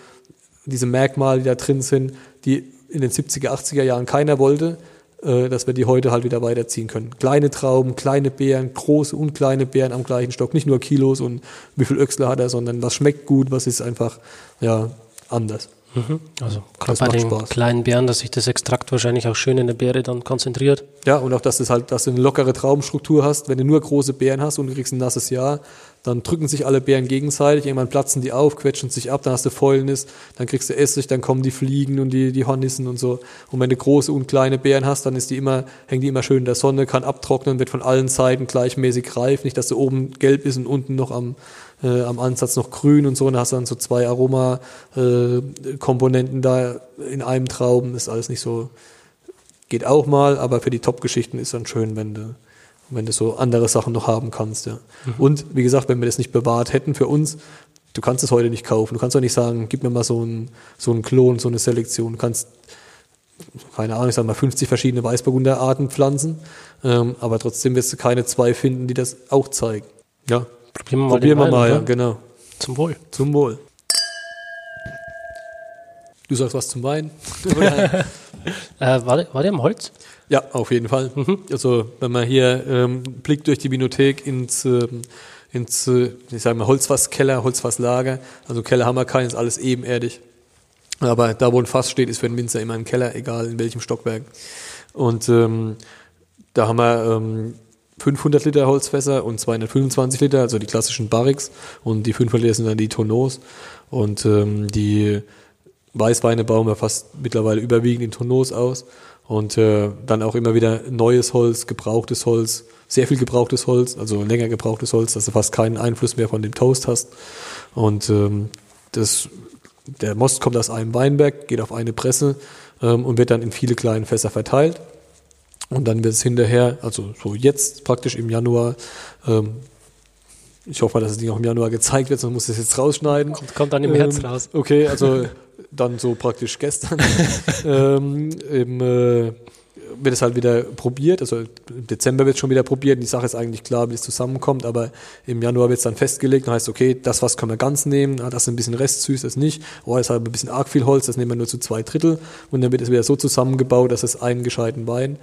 diese Merkmale, die da drin sind, die in den 70er, 80er Jahren keiner wollte, dass wir die heute halt wieder weiterziehen können. Kleine Trauben, kleine Beeren, große und kleine Beeren am gleichen Stock. Nicht nur Kilos und wie viel Öchsler hat er, sondern was schmeckt gut, was ist einfach ja, anders. Mhm. Also gerade bei den Spaß. kleinen Beeren, dass sich das Extrakt wahrscheinlich auch schön in der Beere dann konzentriert. Ja, und auch, dass du halt, dass du eine lockere Traubenstruktur hast. Wenn du nur große Beeren hast und du kriegst ein nasses Jahr, dann drücken sich alle Beeren gegenseitig, irgendwann platzen die auf, quetschen sich ab, dann hast du Fäulnis, dann kriegst du Essig, dann kommen die Fliegen und die, die Hornissen und so. Und wenn du große und kleine Beeren hast, dann ist die immer, hängen die immer schön in der Sonne, kann abtrocknen, wird von allen Seiten gleichmäßig reif, nicht, dass du oben gelb ist und unten noch am, äh, am Ansatz noch grün und so, und dann hast du dann so zwei Aromakomponenten äh, da in einem Trauben, ist alles nicht so, geht auch mal, aber für die Top-Geschichten ist dann schön, wenn du wenn du so andere Sachen noch haben kannst. Ja. Mhm. Und wie gesagt, wenn wir das nicht bewahrt hätten für uns, du kannst es heute nicht kaufen. Du kannst doch nicht sagen, gib mir mal so einen so einen Klon, so eine Selektion. Du kannst, keine Ahnung, ich sag mal 50 verschiedene Weißburgunder-Arten pflanzen, ähm, aber trotzdem wirst du keine zwei finden, die das auch zeigen. Ja, probieren wir mal, Probieren wir mal ja, genau. Zum Wohl. Zum Wohl. Du sagst was zum Wein? äh, war, der, war der im Holz? Ja, auf jeden Fall. Mhm. Also wenn man hier ähm, blickt durch die Binothek ins, ähm, ins äh, ich sage mal, Holzfasskeller, Holzfasslager, also Keller haben wir keinen, ist alles ebenerdig. Aber da, wo ein Fass steht, ist für einen Winzer immer ein Keller, egal in welchem Stockwerk. Und ähm, da haben wir ähm, 500 Liter Holzfässer und 225 Liter, also die klassischen Barrix. Und die 500 Liter sind dann die Tonneaus. Und ähm, die Weißweine bauen wir fast mittlerweile überwiegend in Tonneaus aus. Und äh, dann auch immer wieder neues Holz, gebrauchtes Holz, sehr viel gebrauchtes Holz, also länger gebrauchtes Holz, dass du fast keinen Einfluss mehr von dem Toast hast. Und ähm, das, der Most kommt aus einem Weinberg, geht auf eine Presse ähm, und wird dann in viele kleine Fässer verteilt. Und dann wird es hinterher, also so jetzt praktisch im Januar, ähm, ich hoffe, dass es nicht auch im Januar gezeigt wird, sonst muss ich es jetzt rausschneiden. Kommt, kommt dann im März ähm, raus. Okay, also dann so praktisch gestern, ähm, im, äh, wird es halt wieder probiert. Also im Dezember wird es schon wieder probiert. Die Sache ist eigentlich klar, wie es zusammenkommt, aber im Januar wird es dann festgelegt und heißt, okay, das was können wir ganz nehmen, das ist ein bisschen restsüß, das nicht. Oh, das ist halt ein bisschen arg viel Holz, das nehmen wir nur zu zwei Drittel. Und dann wird es wieder so zusammengebaut, dass es einen gescheiten Wein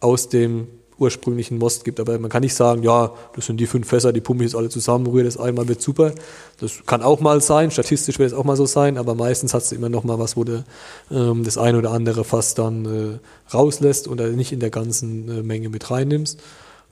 aus dem ursprünglichen Most gibt. Aber man kann nicht sagen, ja, das sind die fünf Fässer, die pumpe ich jetzt alle zusammen, rühre das einmal, wird super. Das kann auch mal sein, statistisch wird es auch mal so sein, aber meistens hast du immer noch mal was, wo du ähm, das eine oder andere Fass dann äh, rauslässt oder nicht in der ganzen äh, Menge mit reinnimmst.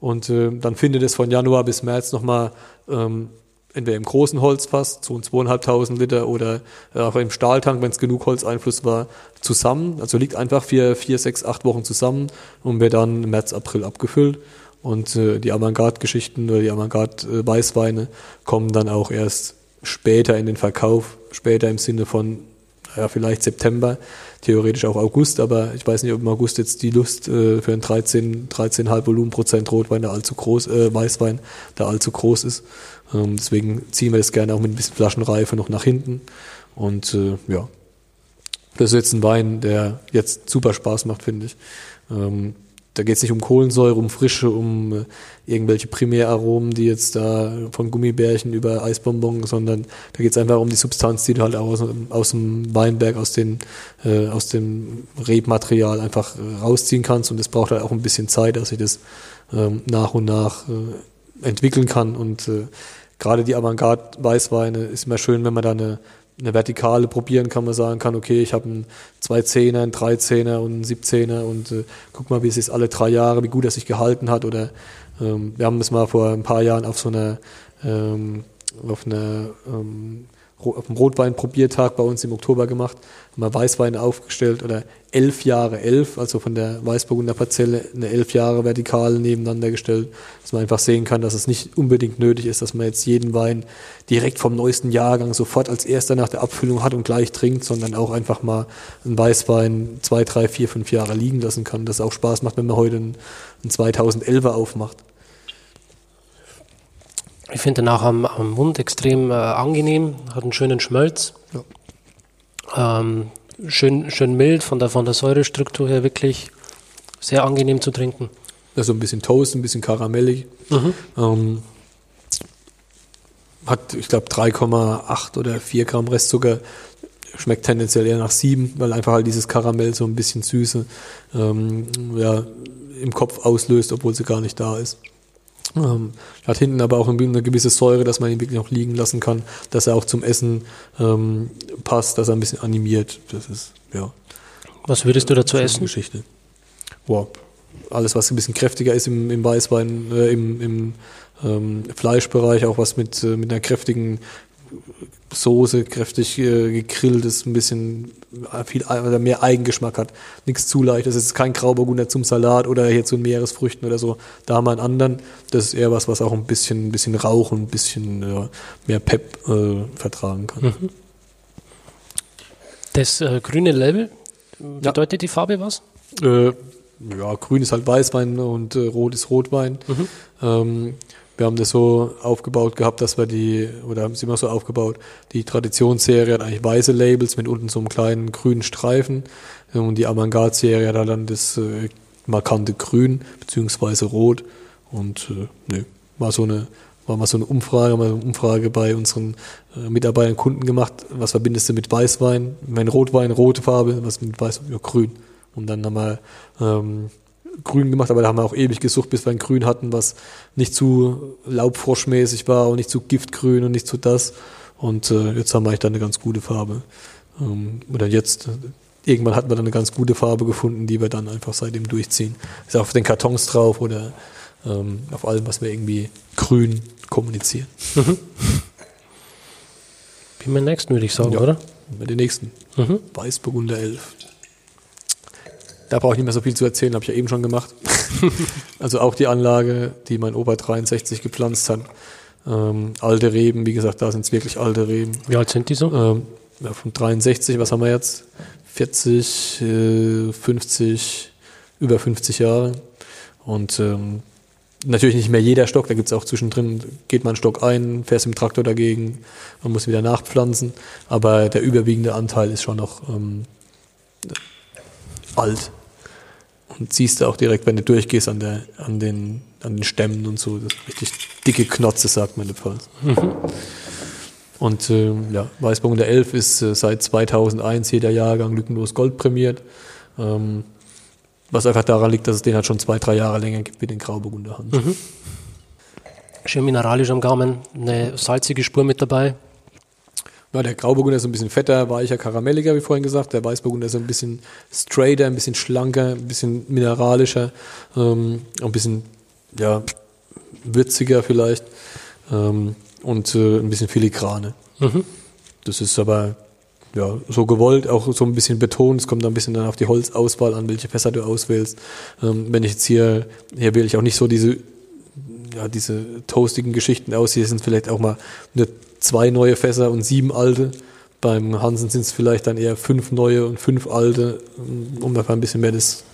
Und äh, dann findet es von Januar bis März nochmal ähm, entweder im großen Holzfass, so ein zweieinhalbtausend Liter, oder äh, auch im Stahltank, wenn es genug Holzeinfluss war, zusammen. Also liegt einfach vier, vier, sechs, acht Wochen zusammen und wird dann März, April abgefüllt. Und äh, die Avantgarde-Geschichten oder die Avantgarde-Weißweine kommen dann auch erst später in den Verkauf, später im Sinne von ja, vielleicht September, theoretisch auch August, aber ich weiß nicht, ob im August jetzt die Lust äh, für einen 13, 13,5 Volumenprozent Rotwein da allzu groß, äh, Weißwein da allzu groß ist. Ähm, deswegen ziehen wir das gerne auch mit ein bisschen Flaschenreife noch nach hinten. Und äh, ja, das ist jetzt ein Wein, der jetzt super Spaß macht, finde ich. Ähm, da geht es nicht um Kohlensäure, um Frische, um äh, irgendwelche Primäraromen, die jetzt da von Gummibärchen über Eisbonbon, sondern da geht es einfach um die Substanz, die du halt aus, aus dem Weinberg, aus, den, äh, aus dem Rebmaterial einfach äh, rausziehen kannst. Und es braucht halt auch ein bisschen Zeit, dass sich das ähm, nach und nach äh, entwickeln kann. Und äh, gerade die Avantgarde-Weißweine ist immer schön, wenn man da eine eine Vertikale probieren kann, man sagen kann, okay, ich habe einen 2-10er, einen 13er und einen 17er und äh, guck mal, wie es ist alle drei Jahre, wie gut er sich gehalten hat. Oder ähm, wir haben das mal vor ein paar Jahren auf so einer ähm, auf einer ähm, auf dem Rotwein-Probiertag bei uns im Oktober gemacht, haben wir Weißweine aufgestellt oder elf Jahre elf, also von der Weißburgunder Parzelle eine elf Jahre vertikal nebeneinander gestellt, dass man einfach sehen kann, dass es nicht unbedingt nötig ist, dass man jetzt jeden Wein direkt vom neuesten Jahrgang sofort als erster nach der Abfüllung hat und gleich trinkt, sondern auch einfach mal einen Weißwein zwei, drei, vier, fünf Jahre liegen lassen kann. Das auch Spaß macht, wenn man heute einen, einen 2011er aufmacht. Ich finde den auch am, am Mund extrem äh, angenehm, hat einen schönen Schmelz. Ja. Ähm, schön, schön mild von der, von der Säurestruktur her wirklich sehr angenehm zu trinken. Also ein bisschen Toast, ein bisschen karamellig. Mhm. Ähm, hat, ich glaube, 3,8 oder 4 Gramm Restzucker. Schmeckt tendenziell eher nach 7, weil einfach halt dieses Karamell so ein bisschen Süße ähm, ja, im Kopf auslöst, obwohl sie gar nicht da ist. Ähm, hat hinten aber auch eine gewisse Säure, dass man ihn wirklich noch liegen lassen kann, dass er auch zum Essen ähm, passt, dass er ein bisschen animiert. Das ist, ja. Was würdest du dazu essen? Geschichte. Wow. Alles, was ein bisschen kräftiger ist im, im Weißwein, äh, im, im ähm, Fleischbereich, auch was mit, äh, mit einer kräftigen Soße, kräftig äh, gegrillt ist, ein bisschen äh, viel oder mehr Eigengeschmack hat. Nichts zu leicht. Das ist kein Grauburgunder zum Salat oder hier zu Meeresfrüchten oder so. Da haben wir einen anderen. Das ist eher was, was auch ein bisschen, ein bisschen Rauch und ein bisschen äh, mehr Pep äh, vertragen kann. Mhm. Das äh, grüne Label, bedeutet ja. die Farbe was? Äh, ja, grün ist halt Weißwein und rot ist Rotwein. Mhm. Ähm, wir haben das so aufgebaut gehabt, dass wir die, oder haben es immer so aufgebaut, die Traditionsserie hat eigentlich weiße Labels mit unten so einem kleinen grünen Streifen und die Avantgarde-Serie hat dann das äh, markante Grün beziehungsweise Rot und äh, ne, war so eine war mal so eine Umfrage, mal eine Umfrage bei unseren äh, Mitarbeitern und Kunden gemacht, was verbindest du mit Weißwein? Wenn Rotwein, rote Farbe, was mit Weißwein? Ja, grün. Und dann haben wir ähm, grün gemacht, aber da haben wir auch ewig gesucht, bis wir ein Grün hatten, was nicht zu laubfroschmäßig war und nicht zu giftgrün und nicht zu das. Und äh, jetzt haben wir eigentlich dann eine ganz gute Farbe. Ähm, oder jetzt, irgendwann hatten wir dann eine ganz gute Farbe gefunden, die wir dann einfach seitdem durchziehen. Ist auf den Kartons drauf oder ähm, auf allem, was wir irgendwie grün kommunizieren. Mhm. Wie mein nächsten, würde ich sagen, ja, oder? Mit den nächsten. Mhm. Weißburgunder 11. Da brauche ich nicht mehr so viel zu erzählen, habe ich ja eben schon gemacht. also auch die Anlage, die mein Opa 63 gepflanzt hat. Ähm, alte Reben, wie gesagt, da sind es wirklich alte Reben. Wie alt sind die so? Ähm, ja, von 63, was haben wir jetzt? 40, äh, 50, über 50 Jahre. Und ähm, natürlich nicht mehr jeder Stock, da gibt es auch zwischendrin, geht man einen Stock ein, fährst im Traktor dagegen, man muss wieder nachpflanzen. Aber der überwiegende Anteil ist schon noch ähm, alt. Und siehst du auch direkt, wenn du durchgehst an, der, an, den, an den Stämmen und so. Das ist richtig dicke Knotze, sagt man in der Pfalz. Mhm. Und äh, ja, Weißburgunder 11 ist äh, seit 2001 jeder Jahrgang lückenlos Gold prämiert. Ähm, was einfach daran liegt, dass es den halt schon zwei, drei Jahre länger gibt wie den Grauburgunder Hans. Mhm. Schön mineralisch am Gaumen, eine salzige Spur mit dabei. Ja, der Grauburgunder ist ein bisschen fetter, weicher, karamelliger, wie vorhin gesagt. Der Weißburgunder ist ein bisschen straighter, ein bisschen schlanker, ein bisschen mineralischer, ähm, ein bisschen ja, würziger vielleicht ähm, und äh, ein bisschen filigrane. Mhm. Das ist aber ja, so gewollt, auch so ein bisschen betont. Es kommt dann ein bisschen dann auf die Holzauswahl an, welche Fässer du auswählst. Ähm, wenn ich jetzt hier, hier wähle ich auch nicht so diese, ja, diese toastigen Geschichten aus. Hier sind vielleicht auch mal nur zwei neue Fässer und sieben alte. Beim Hansen sind es vielleicht dann eher fünf neue und fünf alte, um einfach ein bisschen mehr das,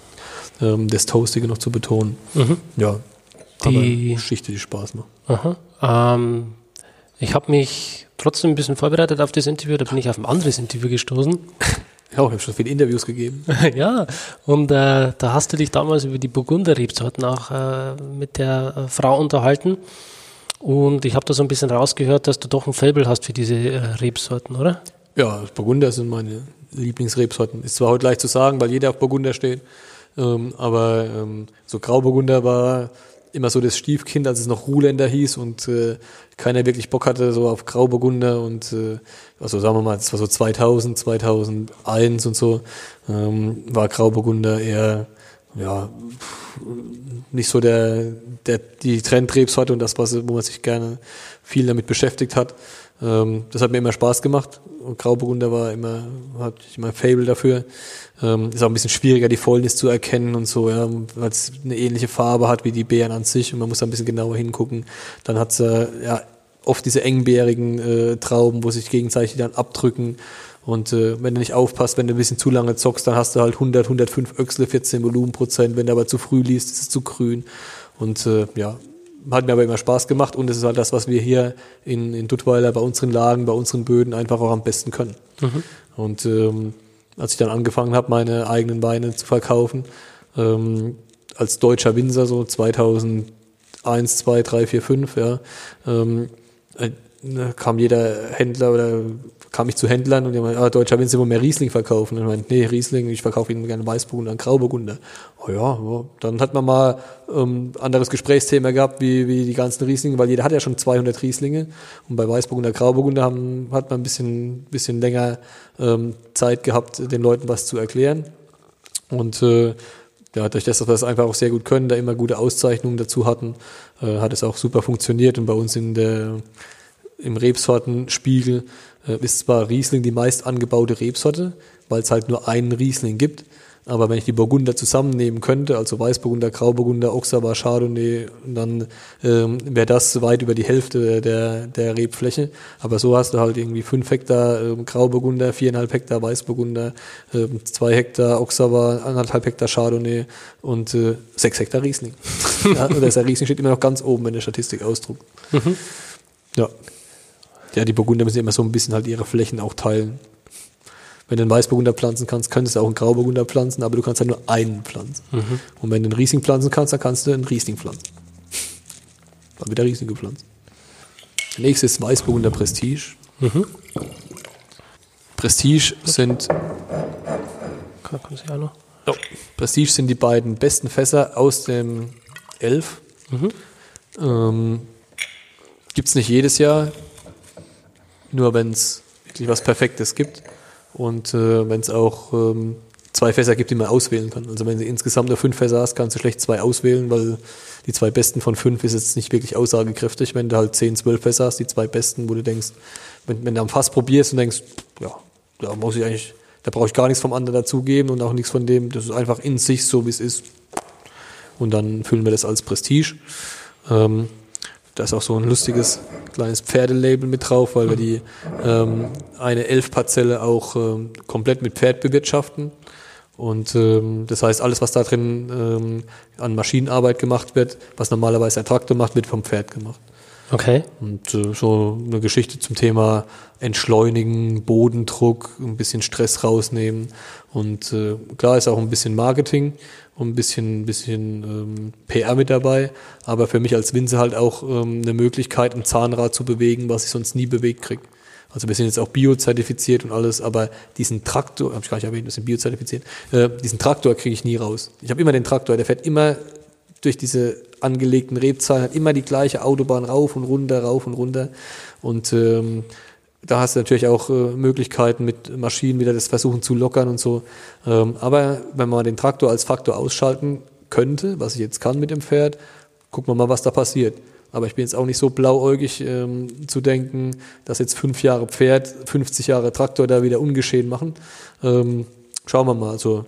ähm, das Toastige noch zu betonen. Mhm. Ja, die Geschichte, die Spaß macht. Aha. Ähm, ich habe mich trotzdem ein bisschen vorbereitet auf das Interview, da bin ich auf ein anderes Interview gestoßen. Ja, ich habe schon viele Interviews gegeben. ja, und äh, da hast du dich damals über die Burgunder-Rebsorten auch äh, mit der äh, Frau unterhalten. Und ich habe da so ein bisschen rausgehört, dass du doch ein Faible hast für diese äh, Rebsorten, oder? Ja, Burgunder sind meine Lieblingsrebsorten. Ist zwar heute leicht zu sagen, weil jeder auf Burgunder steht, ähm, aber ähm, so Grauburgunder war immer so das Stiefkind, als es noch Ruhländer hieß und äh, keiner wirklich Bock hatte so auf Grauburgunder und äh, also sagen wir mal, das war so 2000, 2001 und so, ähm, war Grauburgunder eher ja nicht so der der die Trendrebsorte und das was wo man sich gerne viel damit beschäftigt hat. Ähm, das hat mir immer Spaß gemacht. Und Grauburgunder war immer, hatte ich immer ein Fable dafür. Ähm, ist auch ein bisschen schwieriger, die Fäulnis zu erkennen und so, ja, weil es eine ähnliche Farbe hat wie die Beeren an sich und man muss da ein bisschen genauer hingucken. Dann hat es äh, ja oft diese engbeerigen äh, Trauben, wo sich gegenseitig dann abdrücken. Und äh, wenn du nicht aufpasst, wenn du ein bisschen zu lange zockst, dann hast du halt 100, 105 Öchsle, 14 Volumenprozent. Wenn du aber zu früh liest, ist es zu grün. Und äh, ja, hat mir aber immer Spaß gemacht und es ist halt das, was wir hier in, in Duttweiler bei unseren Lagen, bei unseren Böden einfach auch am besten können. Mhm. Und ähm, als ich dann angefangen habe, meine eigenen Weine zu verkaufen, ähm, als deutscher Winzer so 2001, 2, 3, 4, 5, ja, ähm, äh, kam jeder Händler oder kam ich zu Händlern und die meinen, ah, deutscher Winzer will mehr Riesling verkaufen. Und ich meinte, nee, Riesling, ich verkaufe Ihnen gerne Weißburgunder und Grauburgunder. Oh ja, ja, dann hat man mal ähm, anderes Gesprächsthema gehabt, wie, wie die ganzen Rieslinge, weil jeder hat ja schon 200 Rieslinge. Und bei Weißburgunder, Grauburgunder haben, hat man ein bisschen, bisschen länger ähm, Zeit gehabt, den Leuten was zu erklären. Und äh, ja, durch das, dass wir das einfach auch sehr gut können, da immer gute Auszeichnungen dazu hatten, äh, hat es auch super funktioniert. Und bei uns in der, im Rebsortenspiegel ist zwar Riesling die meist angebaute Rebsorte, weil es halt nur einen Riesling gibt. Aber wenn ich die Burgunder zusammennehmen könnte, also Weißburgunder, Grauburgunder, Oxabar, Chardonnay, dann ähm, wäre das weit über die Hälfte der, der Rebfläche. Aber so hast du halt irgendwie fünf Hektar ähm, Grauburgunder, viereinhalb Hektar Weißburgunder, ähm, zwei Hektar Oxabar, anderthalb Hektar Chardonnay und äh, sechs Hektar Riesling. ja, der Riesling steht immer noch ganz oben, wenn der Statistik ausdruckt. Mhm. Ja. Ja, die Burgunder müssen immer so ein bisschen halt ihre Flächen auch teilen. Wenn du einen Weißburgunder pflanzen kannst, könntest du auch einen Grauburgunder pflanzen, aber du kannst halt nur einen pflanzen. Mhm. Und wenn du einen Riesling pflanzen kannst, dann kannst du einen Riesling pflanzen. Dann wird der Riesling gepflanzt. Nächstes Weißburgunder Prestige. Mhm. Prestige sind. Oh, Prestige sind die beiden besten Fässer aus dem Elf. Mhm. Ähm, Gibt es nicht jedes Jahr, nur wenn es wirklich was Perfektes gibt. Und äh, wenn es auch ähm, zwei Fässer gibt, die man auswählen kann. Also wenn du insgesamt nur fünf Fässer hast, kannst du schlecht zwei auswählen, weil die zwei besten von fünf ist jetzt nicht wirklich aussagekräftig. Wenn du halt zehn, zwölf Fässer hast, die zwei besten, wo du denkst, wenn, wenn du am Fass probierst und denkst, ja, da muss ich eigentlich, da brauche ich gar nichts vom anderen dazugeben und auch nichts von dem, das ist einfach in sich so, wie es ist. Und dann füllen wir das als Prestige. Ähm, da ist auch so ein lustiges kleines Pferdelabel mit drauf, weil wir die ähm, eine Elfparzelle auch ähm, komplett mit Pferd bewirtschaften. Und ähm, das heißt, alles, was da drin ähm, an Maschinenarbeit gemacht wird, was normalerweise ein Traktor macht, wird vom Pferd gemacht. Okay. Und äh, so eine Geschichte zum Thema Entschleunigen, Bodendruck, ein bisschen Stress rausnehmen. Und äh, klar ist auch ein bisschen Marketing und ein bisschen, bisschen ähm, PR mit dabei. Aber für mich als Winzer halt auch ähm, eine Möglichkeit, ein Zahnrad zu bewegen, was ich sonst nie bewegt kriege. Also wir sind jetzt auch biozertifiziert und alles, aber diesen Traktor, habe ich gar nicht erwähnt, wir sind biozertifiziert, äh, diesen Traktor kriege ich nie raus. Ich habe immer den Traktor, der fährt immer durch diese angelegten Rebzahlen, hat immer die gleiche Autobahn rauf und runter, rauf und runter. Und ähm, da hast du natürlich auch äh, Möglichkeiten mit Maschinen wieder das versuchen zu lockern und so. Ähm, aber wenn man den Traktor als Faktor ausschalten könnte, was ich jetzt kann mit dem Pferd, gucken wir mal, was da passiert. Aber ich bin jetzt auch nicht so blauäugig ähm, zu denken, dass jetzt fünf Jahre Pferd, 50 Jahre Traktor da wieder ungeschehen machen. Ähm, schauen wir mal. Also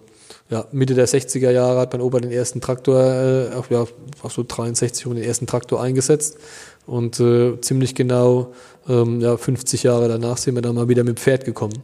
ja, Mitte der 60er Jahre hat mein Opa den ersten Traktor, äh, auf, ja, auf so 63 den ersten Traktor eingesetzt. Und äh, ziemlich genau ähm, ja, 50 Jahre danach sind wir dann mal wieder mit dem Pferd gekommen.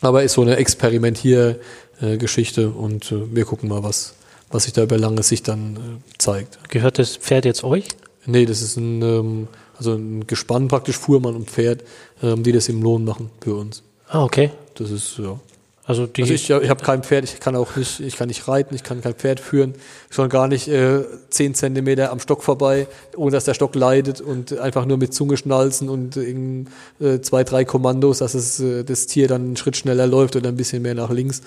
Aber ist so eine Experimentier-Geschichte und äh, wir gucken mal, was, was sich da über lange Sicht dann äh, zeigt. Gehört das Pferd jetzt euch? Nee, das ist ein, ähm, also ein Gespann praktisch, Fuhrmann und Pferd, ähm, die das im Lohn machen für uns. Ah, okay. Das ist, ja. Also, die Also ich, ich habe kein Pferd, ich kann auch nicht, ich kann nicht reiten, ich kann kein Pferd führen, schon gar nicht äh, zehn Zentimeter am Stock vorbei, ohne dass der Stock leidet und einfach nur mit Zunge schnalzen und in, äh, zwei, drei Kommandos, dass es äh, das Tier dann einen Schritt schneller läuft oder ein bisschen mehr nach links.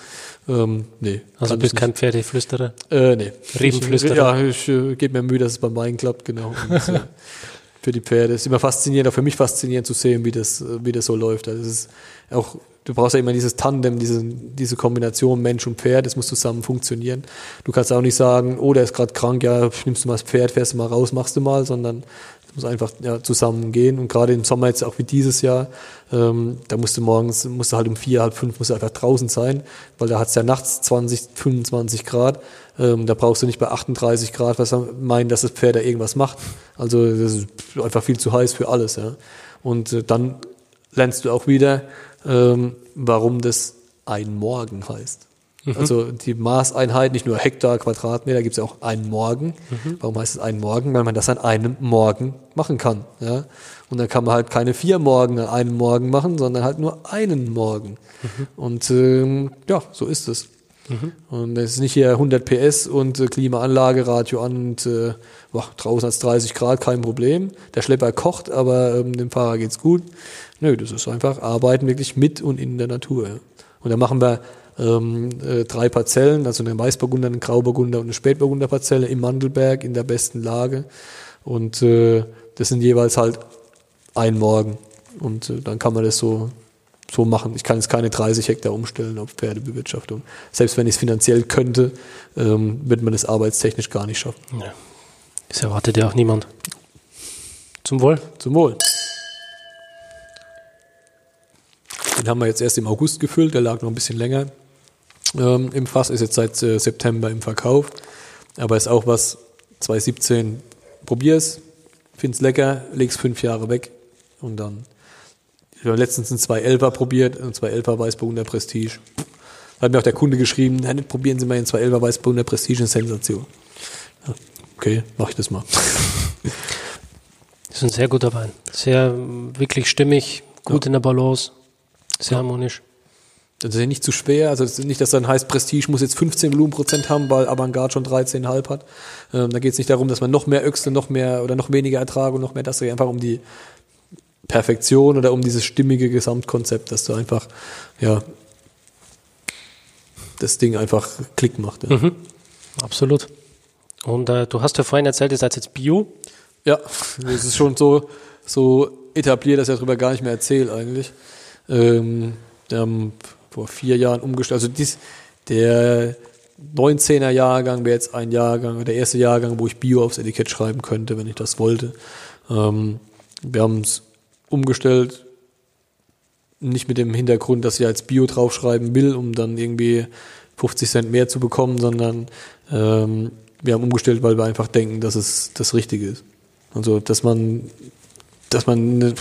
Ähm, nee. also kann bist ich kein Pferdeflüsterer. nicht. Äh, nee. Riemenflüsterer. Ja, ich äh, gebe mir Mühe, dass es bei meinen klappt, genau. Und, äh, für die Pferde. Es ist immer faszinierend, auch für mich faszinierend zu sehen, wie das, wie das so läuft. Also es ist auch, du brauchst ja immer dieses Tandem, diese, diese Kombination Mensch und Pferd, das muss zusammen funktionieren. Du kannst auch nicht sagen, oh, der ist gerade krank, ja, nimmst du mal das Pferd, fährst du mal raus, machst du mal, sondern es muss einfach ja, zusammen gehen. Und gerade im Sommer jetzt auch wie dieses Jahr, ähm, da musst du morgens, musst du halt um vier, halb fünf, musst du einfach draußen sein, weil da hat es ja nachts 20, 25 Grad. Ähm, da brauchst du nicht bei 38 Grad was meinen, dass das Pferd da irgendwas macht. Also das ist einfach viel zu heiß für alles. Ja. Und äh, dann lernst du auch wieder, ähm, warum das ein Morgen heißt. Also die Maßeinheit, nicht nur Hektar, Quadratmeter, gibt es ja auch einen Morgen. Warum heißt es einen Morgen? Weil man das an einem Morgen machen kann. Ja? Und dann kann man halt keine vier Morgen an einem Morgen machen, sondern halt nur einen Morgen. Und ähm, ja, so ist es. Und es ist nicht hier 100 PS und äh, Klimaanlage, Radio an und äh, boah, draußen hat es 30 Grad, kein Problem. Der Schlepper kocht, aber ähm, dem Fahrer geht's gut. Nö, das ist einfach Arbeiten wirklich mit und in der Natur. Ja. Und da machen wir ähm, äh, drei Parzellen, also eine Weißburgunder, eine Grauburgunder und eine Spätburgunder Parzelle im Mandelberg in der besten Lage. Und äh, das sind jeweils halt ein Morgen. Und äh, dann kann man das so, so machen. Ich kann jetzt keine 30 Hektar umstellen auf Pferdebewirtschaftung. Selbst wenn ich es finanziell könnte, ähm, wird man das arbeitstechnisch gar nicht schaffen. Ja. Das erwartet ja auch niemand. Zum Wohl. Zum Wohl. Den haben wir jetzt erst im August gefüllt, der lag noch ein bisschen länger ähm, im Fass, ist jetzt seit äh, September im Verkauf. Aber ist auch was, 2017, probier's, find's lecker, leg's fünf Jahre weg und dann. Ich habe letztens einen 211er probiert, einen 211er Weißburgunder Prestige. Da hat mir auch der Kunde geschrieben, "Nein, probieren Sie mal einen 211er Weißburgunder Prestige, eine Sensation. Ja, okay, mach ich das mal. Das ist ein sehr guter Wein. Sehr mm, wirklich stimmig, gut in der Balance, sehr harmonisch. Das ist ja nicht zu schwer, also es nicht, dass dann heißt, Prestige muss jetzt 15 Volumenprozent haben, weil Avantgarde schon 13,5 hat. Ähm, da geht es nicht darum, dass man noch mehr Öchsel, noch mehr oder noch weniger Ertrag und noch mehr das, sondern einfach um die Perfektion oder um dieses stimmige Gesamtkonzept, dass du einfach, ja, das Ding einfach Klick macht. Ja, Mhm. Absolut. Und äh, du hast ja vorhin erzählt, ihr seid jetzt Bio. ja das ist schon so, so etabliert, dass ich darüber gar nicht mehr erzähle eigentlich. Ähm, wir haben vor vier Jahren umgestellt, also dies, der 19er Jahrgang wäre jetzt ein Jahrgang, der erste Jahrgang, wo ich Bio aufs Etikett schreiben könnte, wenn ich das wollte. Ähm, wir haben es umgestellt, nicht mit dem Hintergrund, dass ich als Bio draufschreiben will, um dann irgendwie 50 Cent mehr zu bekommen, sondern ähm, wir haben umgestellt, weil wir einfach denken, dass es das Richtige ist. Also, dass man, dass man,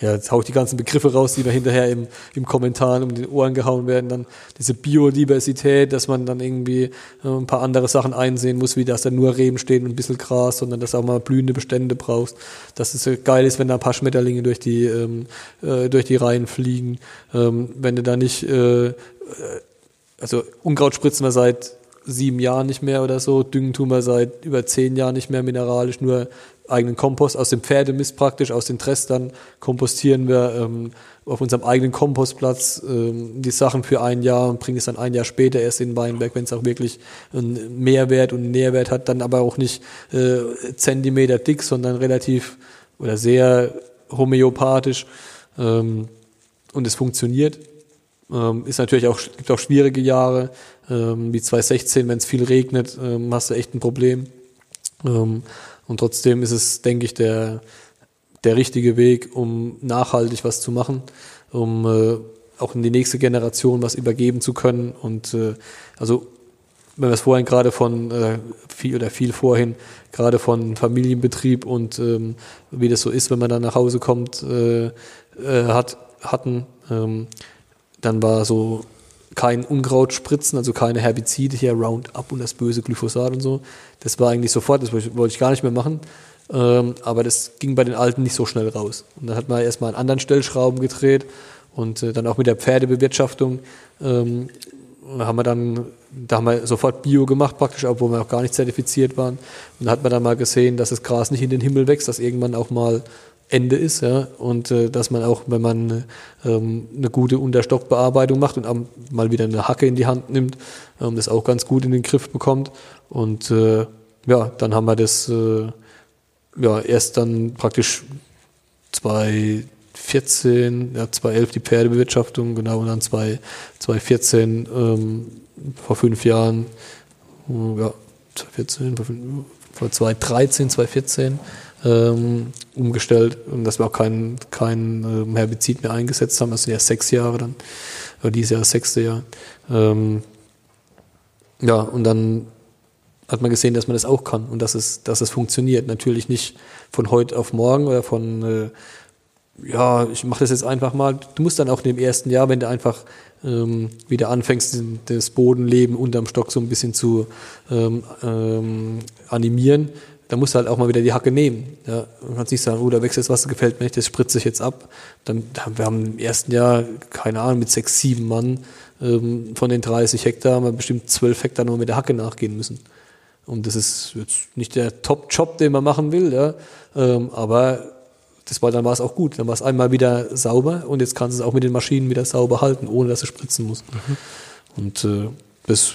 ja, jetzt hau ich die ganzen Begriffe raus, die mir hinterher im, im Kommentar um die Ohren gehauen werden. Dann diese Biodiversität, dass man dann irgendwie äh, ein paar andere Sachen einsehen muss, wie dass da nur Reben stehen und ein bisschen Gras, sondern dass auch mal blühende Bestände brauchst. Dass es geil ist, wenn da ein paar Schmetterlinge durch die, ähm, äh, durch die Reihen fliegen. Ähm, wenn du da nicht, äh, äh also Unkraut spritzen wir seit sieben Jahren nicht mehr oder so, Düngen tun wir seit über zehn Jahren nicht mehr mineralisch, nur eigenen Kompost. Aus dem Pferdemist praktisch, aus den Trestern kompostieren wir ähm, auf unserem eigenen Kompostplatz ähm, die Sachen für ein Jahr und bringen es dann ein Jahr später erst in den Weinberg, wenn es auch wirklich einen Mehrwert und einen Nährwert hat, dann aber auch nicht äh, Zentimeter dick, sondern relativ oder sehr homöopathisch ähm, und es funktioniert. Ähm, ist natürlich auch, gibt auch schwierige Jahre, ähm, wie 2016, wenn es viel regnet, ähm, hast du echt ein Problem. Ähm, und trotzdem ist es, denke ich, der, der richtige Weg, um nachhaltig was zu machen, um äh, auch in die nächste Generation was übergeben zu können. Und äh, also wenn wir es vorhin gerade von äh, viel oder viel vorhin gerade von Familienbetrieb und ähm, wie das so ist, wenn man dann nach Hause kommt, äh, äh, hat hatten, ähm, dann war so kein Unkraut spritzen, also keine Herbizide hier, Roundup und das böse Glyphosat und so. Das war eigentlich sofort, das wollte ich gar nicht mehr machen. Ähm, aber das ging bei den Alten nicht so schnell raus. Und dann hat man erstmal an anderen Stellschrauben gedreht und äh, dann auch mit der Pferdebewirtschaftung ähm, haben wir dann, da haben wir sofort Bio gemacht praktisch, obwohl wir auch gar nicht zertifiziert waren. Und da hat man dann mal gesehen, dass das Gras nicht in den Himmel wächst, dass irgendwann auch mal Ende ist, ja, und äh, dass man auch, wenn man ähm, eine gute Unterstockbearbeitung macht und mal wieder eine Hacke in die Hand nimmt, ähm, das auch ganz gut in den Griff bekommt. Und äh, ja, dann haben wir das äh, ja erst dann praktisch 2014, ja 2011 die Pferdebewirtschaftung, genau, und dann 2014 ähm, vor fünf Jahren, ja 2014, vor 2013, 2014 ähm, umgestellt und dass wir auch kein, kein ähm, Herbizid mehr eingesetzt haben. Das sind ja sechs Jahre dann, oder dieses Jahr das sechste Jahr. Ähm, ja, und dann hat man gesehen, dass man das auch kann und dass es, dass es funktioniert. Natürlich nicht von heute auf morgen oder von, äh, ja, ich mache das jetzt einfach mal. Du musst dann auch in dem ersten Jahr, wenn du einfach ähm, wieder anfängst, das Bodenleben unterm Stock so ein bisschen zu ähm, ähm, animieren, da musst du halt auch mal wieder die Hacke nehmen. Ja, man kann nicht sagen, oh, da wächst jetzt was, gefällt mir nicht, das spritze ich jetzt ab. Dann, wir haben im ersten Jahr, keine Ahnung, mit sechs, sieben Mann ähm, von den 30 Hektar haben wir bestimmt zwölf Hektar nur mit der Hacke nachgehen müssen. Und das ist jetzt nicht der Top-Job, den man machen will, ja. Ähm, aber das war, dann war es auch gut. Dann war es einmal wieder sauber und jetzt kannst du es auch mit den Maschinen wieder sauber halten, ohne dass du spritzen musst. Mhm. Und äh, das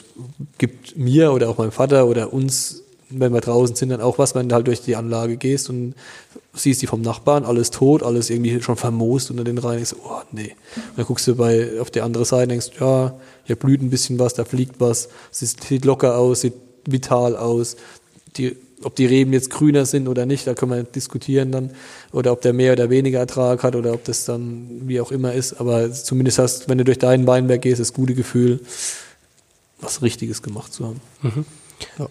gibt mir oder auch meinem Vater oder uns wenn wir draußen sind, dann auch was, wenn du halt durch die Anlage gehst und siehst die vom Nachbarn, alles tot, alles irgendwie schon vermoost unter den Reihen. So, oh nee. Und dann guckst du bei, auf die andere Seite und denkst, ja, hier blüht ein bisschen was, da fliegt was, sieht locker aus, sieht vital aus. Die, ob die Reben jetzt grüner sind oder nicht, da können wir diskutieren dann. Oder ob der mehr oder weniger Ertrag hat oder ob das dann wie auch immer ist. Aber zumindest hast, wenn du durch deinen Weinberg gehst, das gute Gefühl, was Richtiges gemacht zu haben. Mhm. Ja.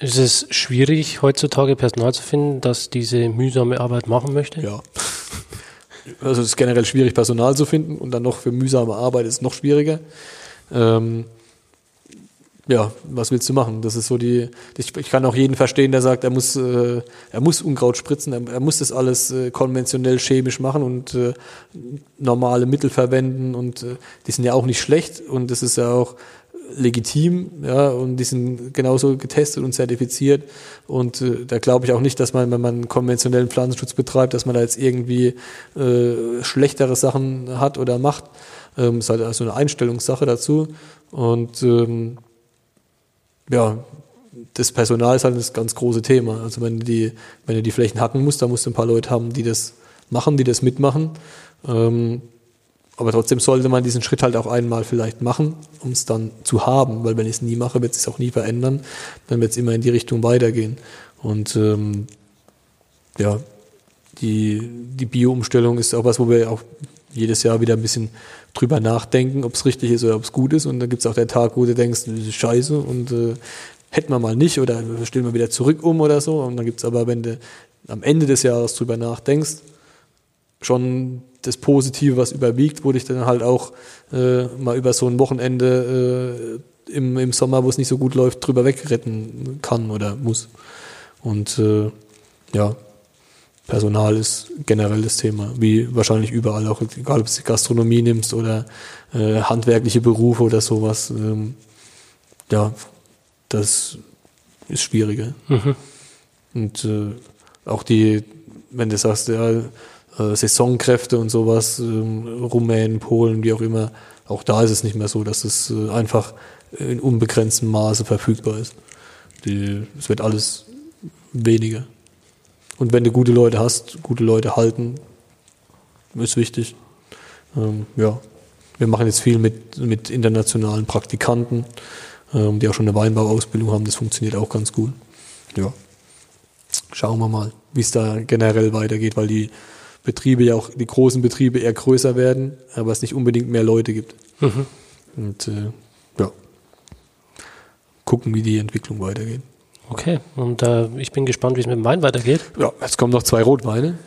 Ist es schwierig, heutzutage Personal zu finden, das diese mühsame Arbeit machen möchte? Ja. Also es ist generell schwierig, Personal zu finden und dann noch für mühsame Arbeit ist es noch schwieriger. Ähm, ja, was willst du machen? Das ist so die. Ich, ich kann auch jeden verstehen, der sagt, er muss, äh, er muss Unkraut spritzen, er, er muss das alles äh, konventionell chemisch machen und äh, normale Mittel verwenden und äh, die sind ja auch nicht schlecht und das ist ja auch legitim, ja, und die sind genauso getestet und zertifiziert. Und äh, da glaube ich auch nicht, dass man, wenn man konventionellen Pflanzenschutz betreibt, dass man da jetzt irgendwie äh, schlechtere Sachen hat oder macht. Ähm, ist halt also eine Einstellungssache dazu. Und ähm, ja, das Personal ist halt das ganz große Thema. Also wenn du die, wenn du die Flächen hacken musst, dann musst du ein paar Leute haben, die das machen, die das mitmachen. Ähm, aber trotzdem sollte man diesen Schritt halt auch einmal vielleicht machen, um es dann zu haben, weil wenn ich es nie mache, wird es sich auch nie verändern, dann wird es immer in die Richtung weitergehen. Und ähm, ja, die, die Bio-Umstellung ist auch was, wo wir auch jedes Jahr wieder ein bisschen drüber nachdenken, ob es richtig ist oder ob es gut ist. Und dann gibt es auch der Tag, wo du denkst, das ist scheiße und äh, hätten wir mal nicht oder stellen wir wieder zurück um oder so. Und dann gibt es aber, wenn du am Ende des Jahres drüber nachdenkst, schon das Positive, was überwiegt, wurde ich dann halt auch äh, mal über so ein Wochenende äh, im, im Sommer, wo es nicht so gut läuft, drüber wegretten kann oder muss. Und äh, ja, Personal ist generell das Thema, wie wahrscheinlich überall, auch egal ob du die Gastronomie nimmst oder äh, handwerkliche Berufe oder sowas. Ähm, ja, das ist schwieriger. Mhm. Und äh, auch die, wenn du sagst, ja, äh, Saisonkräfte und sowas, ähm, Rumänen, Polen, wie auch immer, auch da ist es nicht mehr so, dass es äh, einfach in unbegrenztem Maße verfügbar ist. Es wird alles weniger. Und wenn du gute Leute hast, gute Leute halten, ist wichtig. Ähm, ja, wir machen jetzt viel mit, mit internationalen Praktikanten, ähm, die auch schon eine Weinbauausbildung haben. Das funktioniert auch ganz gut. Ja, schauen wir mal, wie es da generell weitergeht, weil die Betriebe ja auch, die großen Betriebe eher größer werden, aber es nicht unbedingt mehr Leute gibt. Mhm. Und äh, ja, gucken, wie die Entwicklung weitergeht. Okay, und äh, ich bin gespannt, wie es mit dem Wein weitergeht. Ja, jetzt kommen noch zwei Rotweine.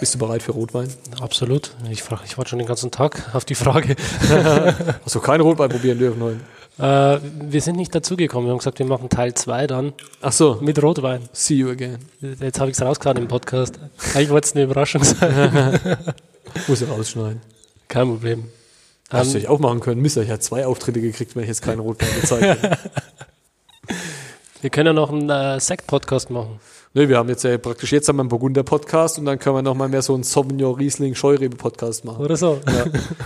Bist du bereit für Rotwein? Absolut. Ich, frage, ich warte schon den ganzen Tag auf die Frage. Hast du keinen Rotwein probieren dürfen heute? Äh, wir sind nicht dazugekommen. Wir haben gesagt, wir machen Teil 2 dann. Ach so. Mit Rotwein. See you again. Jetzt habe ich es rausgehauen im Podcast. Eigentlich wollte es eine Überraschung sein. Muss ich rausschneiden. Kein Problem. Hast um, du auch machen können. Mist, ich habe zwei Auftritte gekriegt, wenn ich jetzt keinen Rotwein gezeigt hätte. Wir können ja noch einen äh, Sekt-Podcast machen. Ne, wir haben jetzt ja praktisch jetzt haben wir einen Burgunder-Podcast und dann können wir noch mal mehr so einen Sauvignon Riesling Scheurebe-Podcast machen. Oder so. Ja.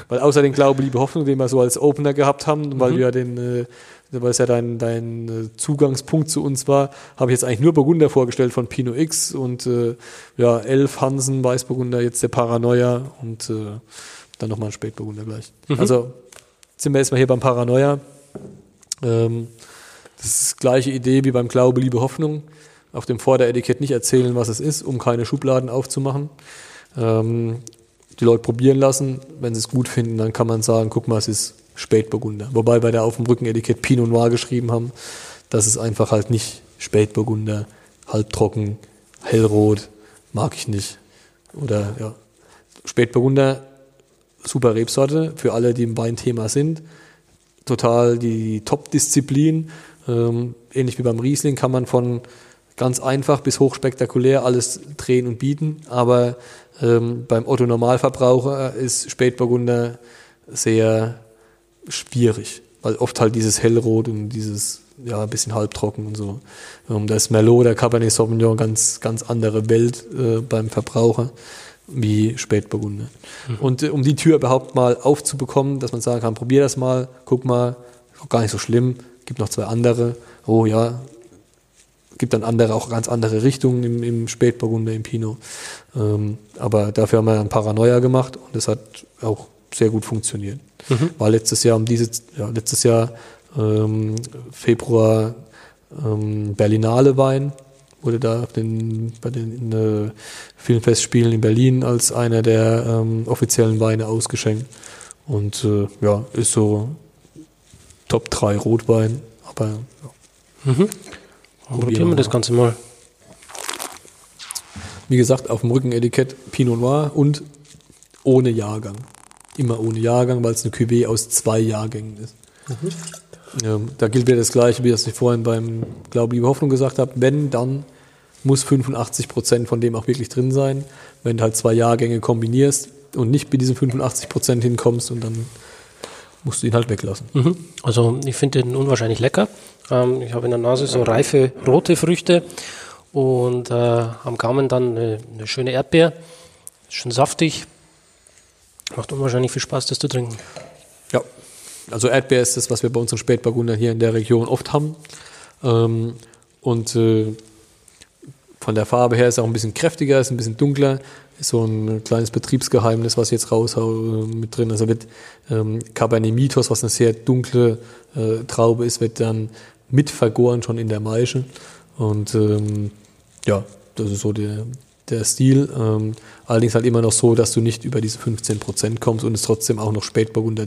weil außer den Glaube, Liebe, Hoffnung, den wir so als Opener gehabt haben, weil mhm. wir den, äh, weil es ja dein, dein äh, Zugangspunkt zu uns war, habe ich jetzt eigentlich nur Burgunder vorgestellt von Pinot X und äh, ja, Elf, Hansen, Weißburgunder, jetzt der Paranoia und äh, dann nochmal ein Spätburgunder gleich. Mhm. Also sind wir erstmal hier beim Paranoia. Ähm, das ist die gleiche Idee wie beim Glaube, Liebe, Hoffnung. Auf dem Vorderetikett nicht erzählen, was es ist, um keine Schubladen aufzumachen. Ähm, die Leute probieren lassen. Wenn sie es gut finden, dann kann man sagen, guck mal, es ist Spätburgunder. Wobei wir da auf dem Rückenetikett Pinot Noir geschrieben haben, das ist einfach halt nicht Spätburgunder, halbtrocken, hellrot, mag ich nicht. Oder ja, Spätburgunder, super Rebsorte für alle, die im Weinthema sind. Total die Top-Disziplin. Ähm, ähnlich wie beim Riesling kann man von ganz einfach bis hochspektakulär alles drehen und bieten, aber ähm, beim Otto Normalverbraucher ist Spätburgunder sehr schwierig, weil oft halt dieses Hellrot und dieses ja ein bisschen halbtrocken und so. Ähm, da ist Merlot, der Cabernet Sauvignon ganz ganz andere Welt äh, beim Verbraucher wie Spätburgunder. Mhm. Und äh, um die Tür überhaupt mal aufzubekommen, dass man sagen kann, probier das mal, guck mal, gar nicht so schlimm, gibt noch zwei andere. Oh ja, gibt dann andere, auch ganz andere Richtungen im, im Spätburgunder, im Pinot. Ähm, aber dafür haben wir ein Paranoia gemacht und das hat auch sehr gut funktioniert. Mhm. War letztes Jahr um diese, ja, letztes Jahr ähm, Februar ähm, Berlinale Wein wurde da den, bei den äh, Filmfestspielen in Berlin als einer der ähm, offiziellen Weine ausgeschenkt. Und äh, ja, ist so Top 3 Rotwein. Aber ja. Mhm. Probieren wir das Ganze mal. Wie gesagt, auf dem Rückenetikett Pinot Noir und ohne Jahrgang. Immer ohne Jahrgang, weil es eine Cuvée aus zwei Jahrgängen ist. Mhm. Ja, da gilt wieder das Gleiche, wie das ich vorhin beim Glaube, Liebe, Hoffnung gesagt habe. Wenn, dann muss 85 Prozent von dem auch wirklich drin sein. Wenn du halt zwei Jahrgänge kombinierst und nicht bei diesen 85 Prozent hinkommst und dann musst du ihn halt weglassen. Mhm. Also ich finde den unwahrscheinlich lecker. Ähm, ich habe in der Nase so reife rote Früchte und äh, am Gaumen dann eine, eine schöne Erdbeer. Schön saftig. Macht unwahrscheinlich viel Spaß, das zu trinken. Ja, also Erdbeer ist das, was wir bei unseren Spätburgundern hier in der Region oft haben. Ähm, und äh, von der Farbe her ist es auch ein bisschen kräftiger, ist ein bisschen dunkler so ein kleines Betriebsgeheimnis, was ich jetzt raushau äh, mit drin. Also wird ähm, Cabernet Mitos, was eine sehr dunkle äh, Traube ist, wird dann mit vergoren schon in der Maische. Und ähm, ja, das ist so der, der Stil. Ähm, allerdings halt immer noch so, dass du nicht über diese 15 Prozent kommst und es trotzdem auch noch Spätburgunder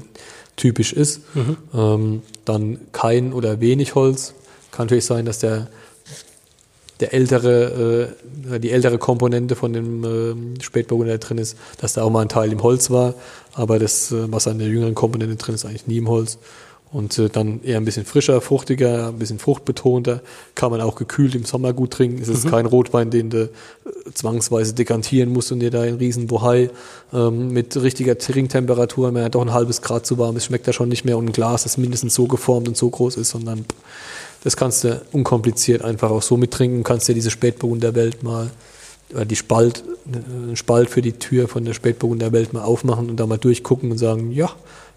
typisch ist. Mhm. Ähm, dann kein oder wenig Holz. Kann natürlich sein, dass der der ältere, äh, die ältere Komponente von dem äh, Spätburgunder drin ist, dass da auch mal ein Teil im Holz war, aber das, äh, was an der jüngeren Komponente drin ist, eigentlich nie im Holz. Und äh, dann eher ein bisschen frischer, fruchtiger, ein bisschen fruchtbetonter. Kann man auch gekühlt im Sommer gut trinken. Es ist mhm. kein Rotwein, den du äh, zwangsweise dekantieren musst und dir da einen riesen Bohai ähm, mit richtiger Trinktemperatur, wenn er doch ein halbes Grad zu warm ist, schmeckt er schon nicht mehr. Und ein Glas, das mindestens so geformt und so groß ist, sondern das kannst du unkompliziert einfach auch so mittrinken. Kannst dir diese Spätburgunder Welt mal oder die Spalt, einen Spalt für die Tür von der Spätburgunder Welt mal aufmachen und da mal durchgucken und sagen, ja,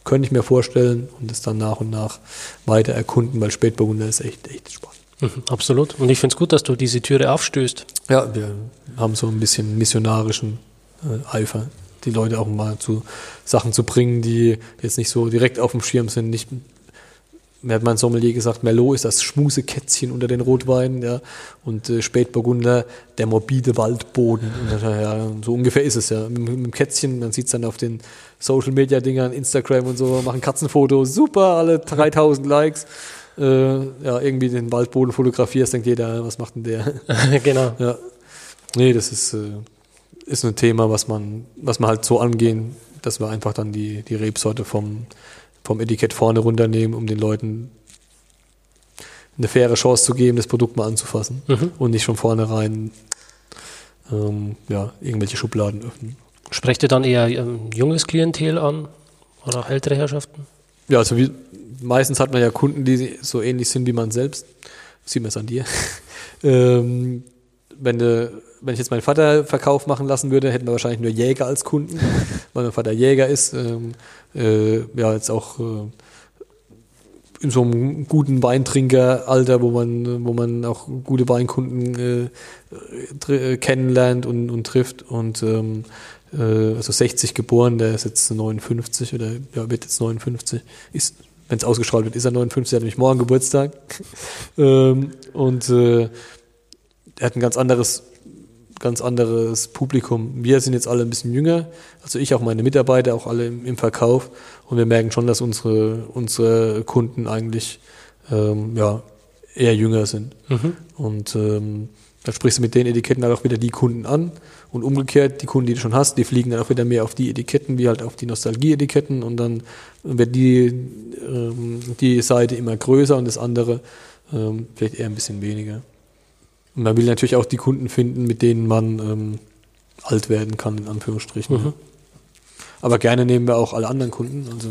könnte ich mir vorstellen und es dann nach und nach weiter erkunden, weil Spätburgunder ist echt, echt spannend. Mhm, absolut. Und ich finde es gut, dass du diese Türe aufstößt. Ja, wir haben so ein bisschen missionarischen äh, Eifer, die Leute auch mal zu Sachen zu bringen, die jetzt nicht so direkt auf dem Schirm sind, nicht mir hat mein Sommelier gesagt, Merlot ist das Schmusekätzchen unter den Rotweinen, ja, und äh, Spätburgunder der morbide Waldboden. Und, ja, so ungefähr ist es ja. Mit, mit dem Kätzchen, man sieht es dann auf den Social Media Dingern, Instagram und so, machen Katzenfotos, super, alle 3000 Likes. Äh, ja, irgendwie den Waldboden fotografierst, denkt jeder, was macht denn der? genau. Ja. Nee, das ist, äh, ist ein Thema, was man, was man halt so angehen, dass wir einfach dann die, die Rebsorte vom vom Etikett vorne runternehmen, um den Leuten eine faire Chance zu geben, das Produkt mal anzufassen mhm. und nicht von vornherein ähm, ja, irgendwelche Schubladen öffnen. Sprecht ihr dann eher ähm, junges Klientel an oder auch ältere Herrschaften? Ja, also wie, meistens hat man ja Kunden, die so ähnlich sind wie man selbst. Sieht man es an dir. ähm, wenn, de, wenn ich jetzt meinen Vater Verkauf machen lassen würde, hätten wir wahrscheinlich nur Jäger als Kunden, weil mein Vater Jäger ist. Ähm, äh, ja, jetzt auch äh, in so einem guten Weintrinkeralter, wo man, wo man auch gute Weinkunden äh, äh, kennenlernt und, und trifft. Und ähm, äh, also 60 geboren, der ist jetzt 59 oder ja, wird jetzt 59. Ist, wenn es ausgestrahlt wird, ist er 59, er hat nämlich morgen Geburtstag. ähm, und äh, er hat ein ganz anderes ganz anderes Publikum. Wir sind jetzt alle ein bisschen jünger, also ich auch meine Mitarbeiter, auch alle im, im Verkauf und wir merken schon, dass unsere, unsere Kunden eigentlich ähm, ja, eher jünger sind. Mhm. Und ähm, dann sprichst du mit den Etiketten halt auch wieder die Kunden an und umgekehrt, die Kunden, die du schon hast, die fliegen dann auch wieder mehr auf die Etiketten, wie halt auf die Nostalgie-Etiketten und dann wird die, ähm, die Seite immer größer und das andere ähm, vielleicht eher ein bisschen weniger. Und man will natürlich auch die Kunden finden, mit denen man ähm, alt werden kann, in Anführungsstrichen. Mhm. Aber gerne nehmen wir auch alle anderen Kunden. Also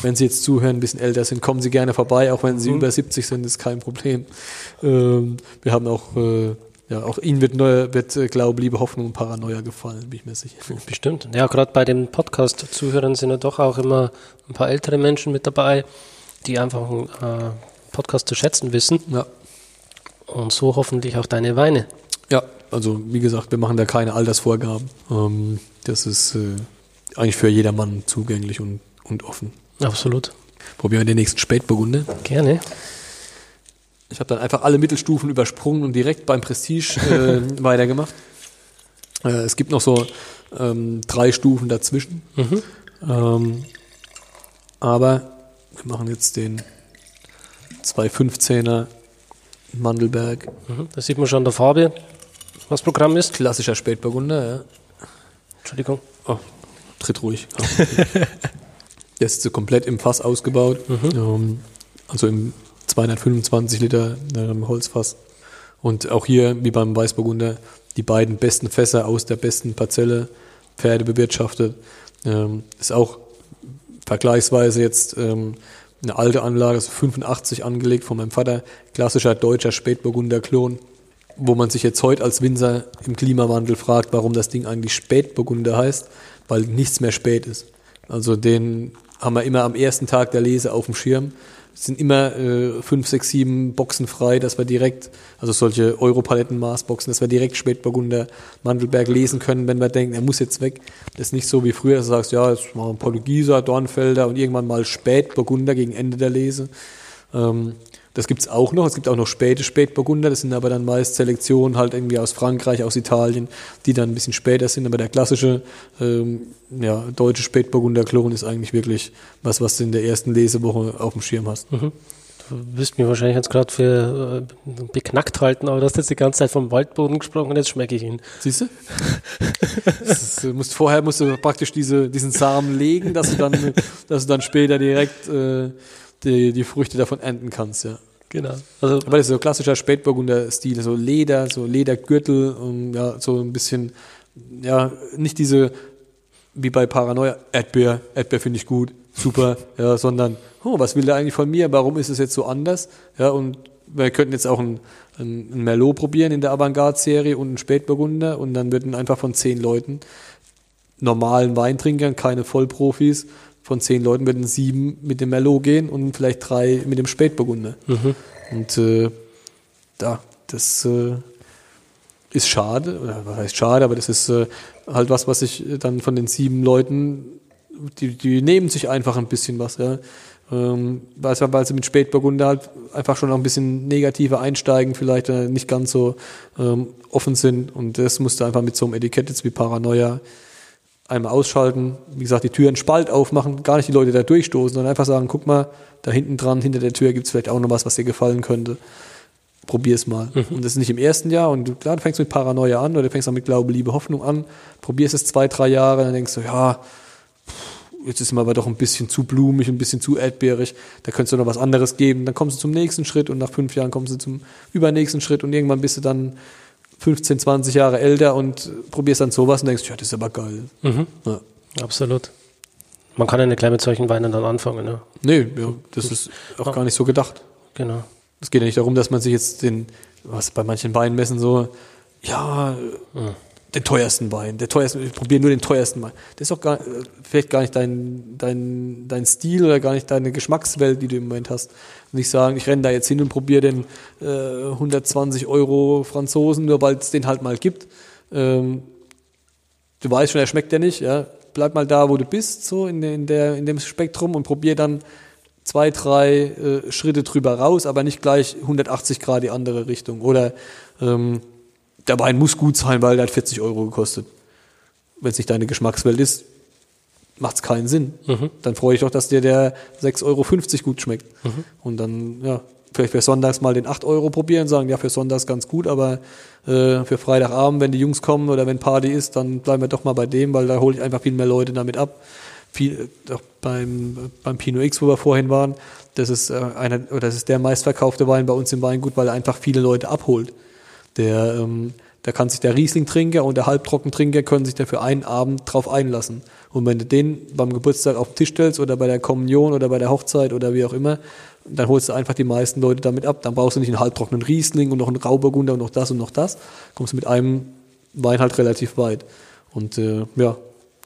wenn Sie jetzt zuhören, ein bisschen älter sind, kommen Sie gerne vorbei, auch wenn Sie mhm. über 70 sind, ist kein Problem. Ähm, wir haben auch, äh, ja, auch Ihnen wird, neue, wird äh, Glaube, Liebe, Hoffnung und Paranoia gefallen, bin ich mir sicher. Bestimmt. Ja, gerade bei den Podcast-Zuhörern sind ja doch auch immer ein paar ältere Menschen mit dabei, die einfach einen äh, Podcast zu schätzen wissen. Ja. Und so hoffentlich auch deine Weine. Ja, also wie gesagt, wir machen da keine Altersvorgaben. Ähm, das ist äh, eigentlich für jedermann zugänglich und, und offen. Absolut. Probieren wir den nächsten Spätburgunder. Gerne. Ich habe dann einfach alle Mittelstufen übersprungen und direkt beim Prestige äh, weitergemacht. Äh, es gibt noch so ähm, drei Stufen dazwischen. Mhm. Ähm, aber wir machen jetzt den 215er Mandelberg. Mhm. Da sieht man schon der Farbe, was Programm ist. Klassischer Spätburgunder, ja. Entschuldigung. Oh, tritt ruhig. Der ist so komplett im Fass ausgebaut. Mhm. Ähm, also im 225 Liter Holzfass. Und auch hier, wie beim Weißburgunder, die beiden besten Fässer aus der besten Parzelle, Pferde bewirtschaftet. Ähm, ist auch vergleichsweise jetzt ähm, eine alte Anlage, so 85 angelegt von meinem Vater, klassischer deutscher Spätburgunder Klon, wo man sich jetzt heute als Winzer im Klimawandel fragt, warum das Ding eigentlich Spätburgunder heißt, weil nichts mehr spät ist. Also den haben wir immer am ersten Tag der Lese auf dem Schirm sind immer äh, fünf, sechs, sieben Boxen frei, dass wir direkt, also solche Europaletten-Maßboxen, dass wir direkt Spätburgunder Mandelberg lesen können, wenn wir denken, er muss jetzt weg. Das ist nicht so wie früher, dass du sagst, ja, jetzt machen wir Portugieser, Dornfelder und irgendwann mal Spätburgunder gegen Ende der Lese. Ähm, das gibt's auch noch. Es gibt auch noch späte Spätburgunder. Das sind aber dann meist Selektionen halt irgendwie aus Frankreich, aus Italien, die dann ein bisschen später sind. Aber der klassische ähm, ja, deutsche Spätburgunder-Klon ist eigentlich wirklich was, was du in der ersten Lesewoche auf dem Schirm hast. Mhm. Du wirst mich wahrscheinlich jetzt gerade für äh, beknackt halten, aber du hast jetzt die ganze Zeit vom Waldboden gesprochen und jetzt schmecke ich ihn. Siehst du? ist, du musst, vorher musst du praktisch diese, diesen Samen legen, dass du dann, dass du dann später direkt äh, die, die Früchte davon ernten kannst, ja. Genau. Also, aber das ist so klassischer Spätburgunder-Stil, so Leder, so Ledergürtel und ja, so ein bisschen, ja, nicht diese, wie bei Paranoia, Erdbeer, Erdbeer finde ich gut, super, ja, sondern, oh, was will der eigentlich von mir, warum ist es jetzt so anders, ja, und wir könnten jetzt auch ein, ein, ein Merlot probieren in der Avantgarde-Serie und einen Spätburgunder und dann würden einfach von zehn Leuten, normalen Weintrinkern, keine Vollprofis, von zehn Leuten würden sieben mit dem Merlot gehen und vielleicht drei mit dem Spätburgunder. Mhm. Und äh, da, das äh, ist schade, oder was heißt schade, aber das ist äh, halt was, was ich dann von den sieben Leuten, die, die nehmen sich einfach ein bisschen was, ja. Ähm, weil, weil sie mit Spätburgunder halt einfach schon noch ein bisschen negativer einsteigen, vielleicht äh, nicht ganz so ähm, offen sind. Und das musste einfach mit so einem Etikett jetzt wie Paranoia einmal ausschalten, wie gesagt, die Tür einen Spalt aufmachen, gar nicht die Leute da durchstoßen, sondern einfach sagen, guck mal, da hinten dran, hinter der Tür gibt es vielleicht auch noch was, was dir gefallen könnte. Probier es mal. Mhm. Und das ist nicht im ersten Jahr und du, klar, du fängst mit Paranoia an oder du fängst dann mit Glaube, Liebe, Hoffnung an, probierst es zwei, drei Jahre, dann denkst du, ja, jetzt ist mir aber doch ein bisschen zu blumig, ein bisschen zu erdbeerig, da könntest du noch was anderes geben. Dann kommst du zum nächsten Schritt und nach fünf Jahren kommst du zum übernächsten Schritt und irgendwann bist du dann 15, 20 Jahre älter und probierst dann sowas und denkst, ja, das ist aber geil. Mhm. Ja. Absolut. Man kann ja nicht gleich mit solchen Weinen dann anfangen. Ne? Nee, ja, das ist auch ja. gar nicht so gedacht. Genau. Es geht ja nicht darum, dass man sich jetzt den, was bei manchen Weinmessen so, ja, mhm den teuersten Wein, der teuerste, ich probiere nur den teuersten Wein. Das ist doch gar, vielleicht gar nicht dein, dein, dein Stil oder gar nicht deine Geschmackswelt, die du im Moment hast. Nicht sagen, ich renne da jetzt hin und probiere den äh, 120 Euro Franzosen, nur weil es den halt mal gibt. Ähm, du weißt schon, er schmeckt ja nicht, ja. Bleib mal da, wo du bist, so in, in, der, in dem Spektrum und probier dann zwei, drei äh, Schritte drüber raus, aber nicht gleich 180 Grad die andere Richtung. Oder ähm, der Wein muss gut sein, weil der hat 40 Euro gekostet. Wenn es nicht deine Geschmackswelt ist, macht es keinen Sinn. Mhm. Dann freue ich doch, dass dir der 6,50 Euro gut schmeckt. Mhm. Und dann, ja, vielleicht für Sonntags mal den 8 Euro probieren, sagen, ja, für Sonntags ganz gut, aber äh, für Freitagabend, wenn die Jungs kommen oder wenn Party ist, dann bleiben wir doch mal bei dem, weil da hole ich einfach viel mehr Leute damit ab. Viel, doch beim, beim Pinot X, wo wir vorhin waren, das ist äh, einer, oder das ist der meistverkaufte Wein bei uns im Weingut, weil er einfach viele Leute abholt. Der, ähm, da kann sich der Riesling-Trinker und der Halbtrockentrinker können sich da für einen Abend drauf einlassen. Und wenn du den beim Geburtstag auf den Tisch stellst oder bei der Kommunion oder bei der Hochzeit oder wie auch immer, dann holst du einfach die meisten Leute damit ab. Dann brauchst du nicht einen halbtrockenen Riesling und noch einen Rauburgunder und noch das und noch das. Kommst du mit einem Wein halt relativ weit. Und äh, ja,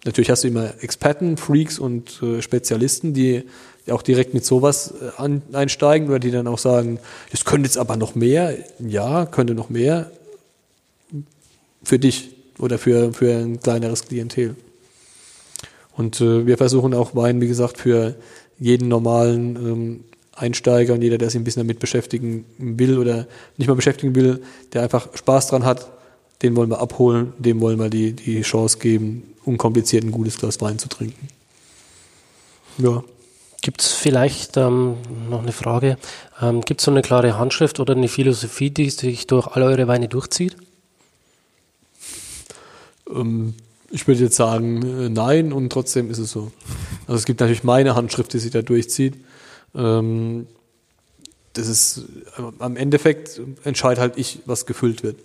natürlich hast du immer Experten, Freaks und äh, Spezialisten, die auch direkt mit sowas äh, an, einsteigen oder die dann auch sagen, es könnte jetzt aber noch mehr. Ja, könnte noch mehr für dich oder für, für ein kleineres Klientel. Und äh, wir versuchen auch Wein, wie gesagt, für jeden normalen ähm, Einsteiger und jeder, der sich ein bisschen damit beschäftigen will oder nicht mal beschäftigen will, der einfach Spaß dran hat, den wollen wir abholen, dem wollen wir die, die Chance geben, unkompliziert ein gutes Glas Wein zu trinken. Ja. Gibt es vielleicht ähm, noch eine Frage? Ähm, Gibt es so eine klare Handschrift oder eine Philosophie, die sich durch alle eure Weine durchzieht? Ähm, ich würde jetzt sagen, äh, nein, und trotzdem ist es so. Also es gibt natürlich meine Handschrift, die sich da durchzieht. Ähm, das ist äh, am Endeffekt entscheidet halt ich, was gefüllt wird.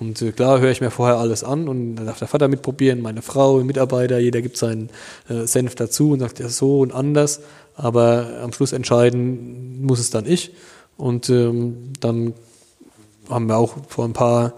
Und äh, klar höre ich mir vorher alles an und dann darf der Vater mitprobieren, meine Frau, Mitarbeiter, jeder gibt seinen Senf dazu und sagt ja so und anders. Aber am Schluss entscheiden muss es dann ich. Und ähm, dann haben wir auch vor ein paar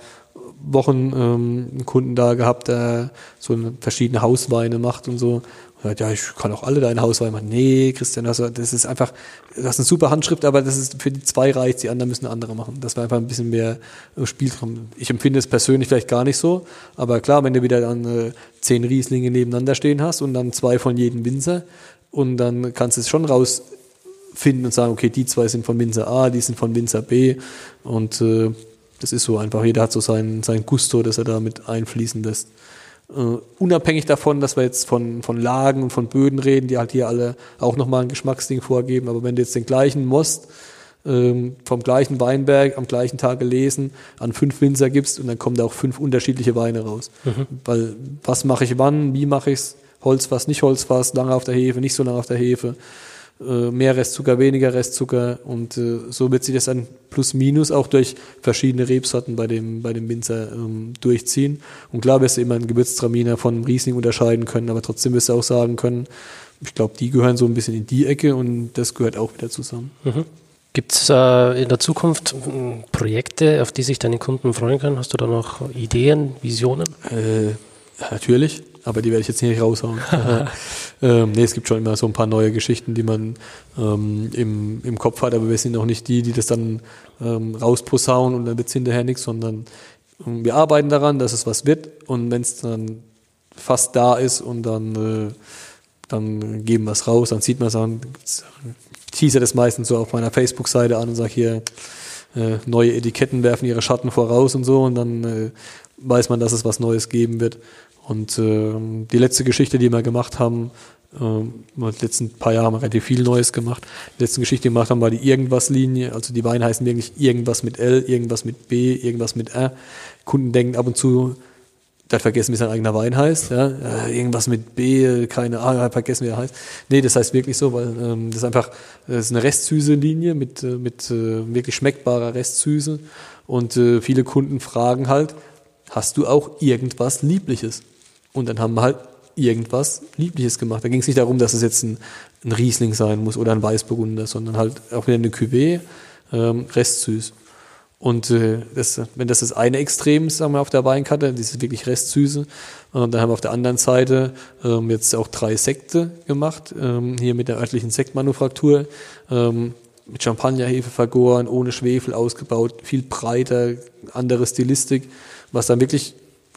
Wochen ähm, einen Kunden da gehabt, der so verschiedene Hausweine macht und so. Und ja, ich kann auch alle deine Hausweine machen. Nee, Christian, das, das ist einfach, das ist eine super Handschrift, aber das ist für die zwei reicht, die anderen müssen andere machen. Das war einfach ein bisschen mehr äh, Spielraum. Ich empfinde es persönlich vielleicht gar nicht so, aber klar, wenn du wieder dann äh, zehn Rieslinge nebeneinander stehen hast und dann zwei von jedem Winzer und dann kannst du es schon rausfinden und sagen, okay, die zwei sind von Winzer A, die sind von Winzer B und äh, das ist so einfach. Jeder hat so sein, sein Gusto, das er da mit einfließen lässt. Uh, unabhängig davon, dass wir jetzt von, von Lagen und von Böden reden, die halt hier alle auch nochmal ein Geschmacksding vorgeben, aber wenn du jetzt den gleichen Most ähm, vom gleichen Weinberg am gleichen Tag gelesen an fünf Winzer gibst und dann kommen da auch fünf unterschiedliche Weine raus. Mhm. Weil was mache ich wann, wie mache ich's, Holzfass, nicht Holzfass, lange auf der Hefe, nicht so lange auf der Hefe, mehr Restzucker, weniger Restzucker und äh, so wird sich das dann plus minus auch durch verschiedene Rebsorten bei dem, bei dem Winzer ähm, durchziehen. Und klar wirst du immer einen Gewürztraminer von einem Riesling unterscheiden können, aber trotzdem wirst du auch sagen können, ich glaube, die gehören so ein bisschen in die Ecke und das gehört auch wieder zusammen. Mhm. Gibt es äh, in der Zukunft äh, Projekte, auf die sich deine Kunden freuen können? Hast du da noch Ideen, Visionen? Äh, natürlich, aber die werde ich jetzt nicht raushauen. ähm, nee, es gibt schon immer so ein paar neue Geschichten, die man ähm, im, im Kopf hat, aber wir sind auch nicht die, die das dann ähm, rausposaunen und dann wird es hinterher nichts, sondern ähm, wir arbeiten daran, dass es was wird und wenn es dann fast da ist und dann, äh, dann geben wir es raus, dann sieht man es an, teaser das meistens so auf meiner Facebook-Seite an und sage hier, äh, neue Etiketten werfen ihre Schatten voraus und so und dann äh, weiß man, dass es was Neues geben wird. Und äh, die letzte Geschichte, die wir gemacht haben, äh, die letzten paar Jahre haben wir relativ viel Neues gemacht. Die letzte Geschichte, die wir gemacht haben, war die Irgendwas-Linie. Also die Weine heißen wirklich irgendwas mit L, irgendwas mit B, irgendwas mit R. Kunden denken ab und zu, der hat vergessen, wie sein eigener Wein heißt. Ja? Äh, irgendwas mit B, keine Ahnung, vergessen, wie er heißt. Nee, das heißt wirklich so, weil ähm, das ist einfach das ist eine Restsüße-Linie mit, äh, mit äh, wirklich schmeckbarer Restsüße. Und äh, viele Kunden fragen halt, hast du auch irgendwas Liebliches? Und dann haben wir halt irgendwas Liebliches gemacht. Da ging es nicht darum, dass es jetzt ein, ein, Riesling sein muss oder ein Weißburgunder, sondern halt auch wieder eine Cuvée, ähm, restsüß. Und äh, das, wenn das das eine Extrem ist, sagen wir auf der Weinkarte, dieses wirklich Restsüße, und dann haben wir auf der anderen Seite ähm, jetzt auch drei Sekte gemacht, ähm, hier mit der örtlichen Sektmanufaktur, ähm, mit Champagnerhefe vergoren, ohne Schwefel ausgebaut, viel breiter, andere Stilistik, was dann wirklich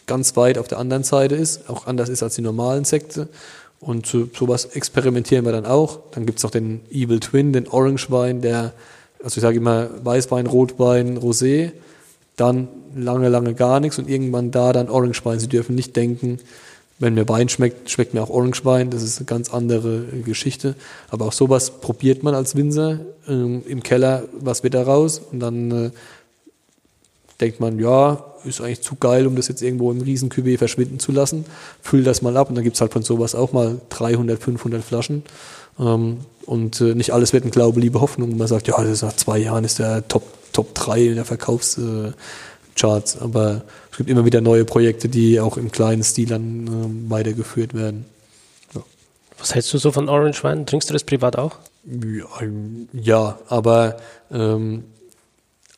ganz weit auf der anderen Seite ist, auch anders ist als die normalen Sekte. Und äh, sowas experimentieren wir dann auch. Dann gibt's noch den Evil Twin, den Orange Wein, der also ich sage immer Weißwein, Rotwein, Rosé, dann lange, lange gar nichts und irgendwann da dann Orangewein. Sie dürfen nicht denken, wenn mir Wein schmeckt, schmeckt mir auch Orangewein. Das ist eine ganz andere Geschichte. Aber auch sowas probiert man als Winzer ähm, im Keller, was wird da raus? Und dann äh, denkt man, ja, ist eigentlich zu geil, um das jetzt irgendwo im riesen Cuvée verschwinden zu lassen. Füll das mal ab und dann gibt's halt von sowas auch mal 300, 500 Flaschen. Ähm, und äh, nicht alles wird ein Glaube, Liebe, Hoffnung. Man sagt, ja, das ist nach zwei Jahren ist der Top, Top 3 in der Verkaufscharts. Aber es gibt immer wieder neue Projekte, die auch im kleinen Stil dann äh, weitergeführt werden. Ja. Was hältst du so von Orange Wein? Trinkst du das privat auch? Ja, ja aber ähm,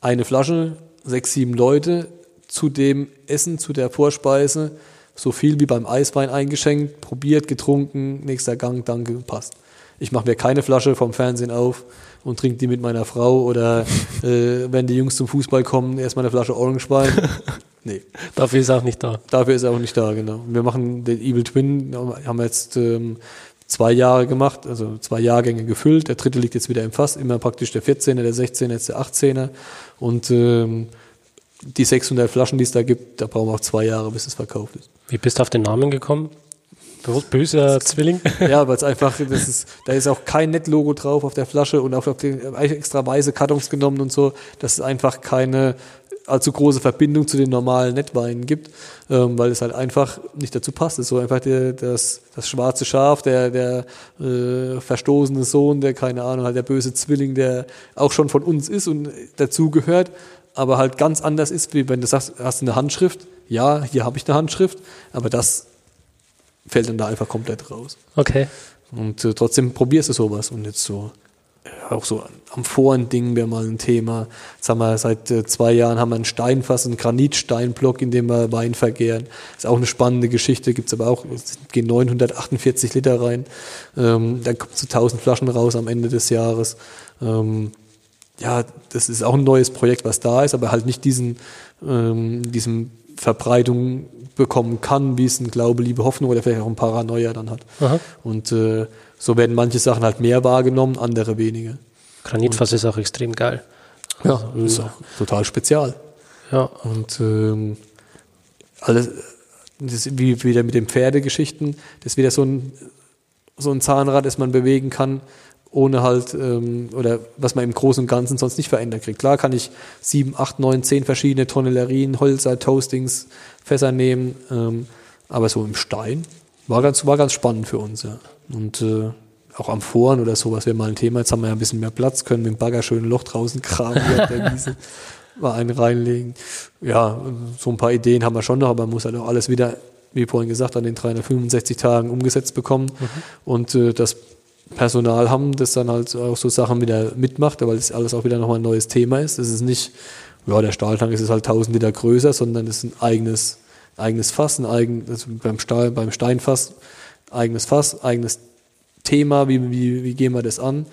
eine Flasche, sechs, sieben Leute, zu dem Essen, zu der Vorspeise, so viel wie beim Eiswein eingeschenkt, probiert, getrunken, nächster Gang, danke, passt ich mache mir keine Flasche vom Fernsehen auf und trinke die mit meiner Frau oder äh, wenn die Jungs zum Fußball kommen, erstmal eine Flasche Orange Wein. Nee. Dafür ist er auch nicht da. Dafür ist er auch nicht da, genau. Wir machen den Evil Twin, haben jetzt ähm, zwei Jahre gemacht, also zwei Jahrgänge gefüllt. Der dritte liegt jetzt wieder im Fass, immer praktisch der 14er, der 16er, jetzt der 18er. Und ähm, die 600 Flaschen, die es da gibt, da brauchen wir auch zwei Jahre, bis es verkauft ist. Wie bist du auf den Namen gekommen? Böser Zwilling. Ja, weil es einfach, das ist, da ist auch kein Net-Logo drauf auf der Flasche und auch auf den extra weiße Kartons genommen und so, dass es einfach keine allzu große Verbindung zu den normalen Nettweinen gibt, ähm, weil es halt einfach nicht dazu passt. Es ist so einfach der, das, das schwarze Schaf, der, der äh, verstoßene Sohn, der, keine Ahnung, halt der böse Zwilling, der auch schon von uns ist und dazugehört, aber halt ganz anders ist, wie wenn du sagst, hast du eine Handschrift, ja, hier habe ich eine Handschrift, aber das fällt dann da einfach komplett raus. Okay. Und äh, trotzdem probierst du sowas und jetzt so auch so am Foren-Ding wäre mal ein Thema. Jetzt haben wir seit äh, zwei Jahren haben wir einen Steinfass, einen Granitsteinblock, in dem wir Wein vergären. Ist auch eine spannende Geschichte, gibt's aber auch, es gehen 948 Liter rein. Ähm, dann kommt so 1000 Flaschen raus am Ende des Jahres. Ähm, ja, das ist auch ein neues Projekt, was da ist, aber halt nicht diesen, ähm, diesem Verbreitung bekommen kann, wie es ein Glaube, Liebe, Hoffnung oder vielleicht auch ein Paranoia dann hat. Aha. Und äh, so werden manche Sachen halt mehr wahrgenommen, andere weniger. Granitfass ist auch extrem geil. Ja, also, ist auch total spezial. Ja. Und ähm, alles, das wie wieder mit den Pferdegeschichten, das ist wieder so ein, so ein Zahnrad, das man bewegen kann, ohne halt, ähm, oder was man im Großen und Ganzen sonst nicht verändert kriegt. Klar kann ich sieben, acht, neun, zehn verschiedene Tonnellerien, Holzer, Toastings, Fässer nehmen, ähm, aber so im Stein war ganz, war ganz spannend für uns, ja. Und äh, auch am Foren oder sowas wäre mal ein Thema. Jetzt haben wir ja ein bisschen mehr Platz, können mit dem Bagger schön ein Loch draußen auf der Wiese, mal einen reinlegen. Ja, so ein paar Ideen haben wir schon noch, aber man muss halt auch alles wieder, wie vorhin gesagt, an den 365 Tagen umgesetzt bekommen. Mhm. Und äh, das Personal haben, das dann halt auch so Sachen wieder mitmacht, weil das alles auch wieder nochmal ein neues Thema ist. Es ist nicht, ja, der Stahltank ist halt 1000 Liter größer, sondern es ist ein eigenes, eigenes Fass, ein eigen, also beim Stahl, beim Steinfass, eigenes Fass, eigenes Thema, wie, wie, wie gehen wir das an?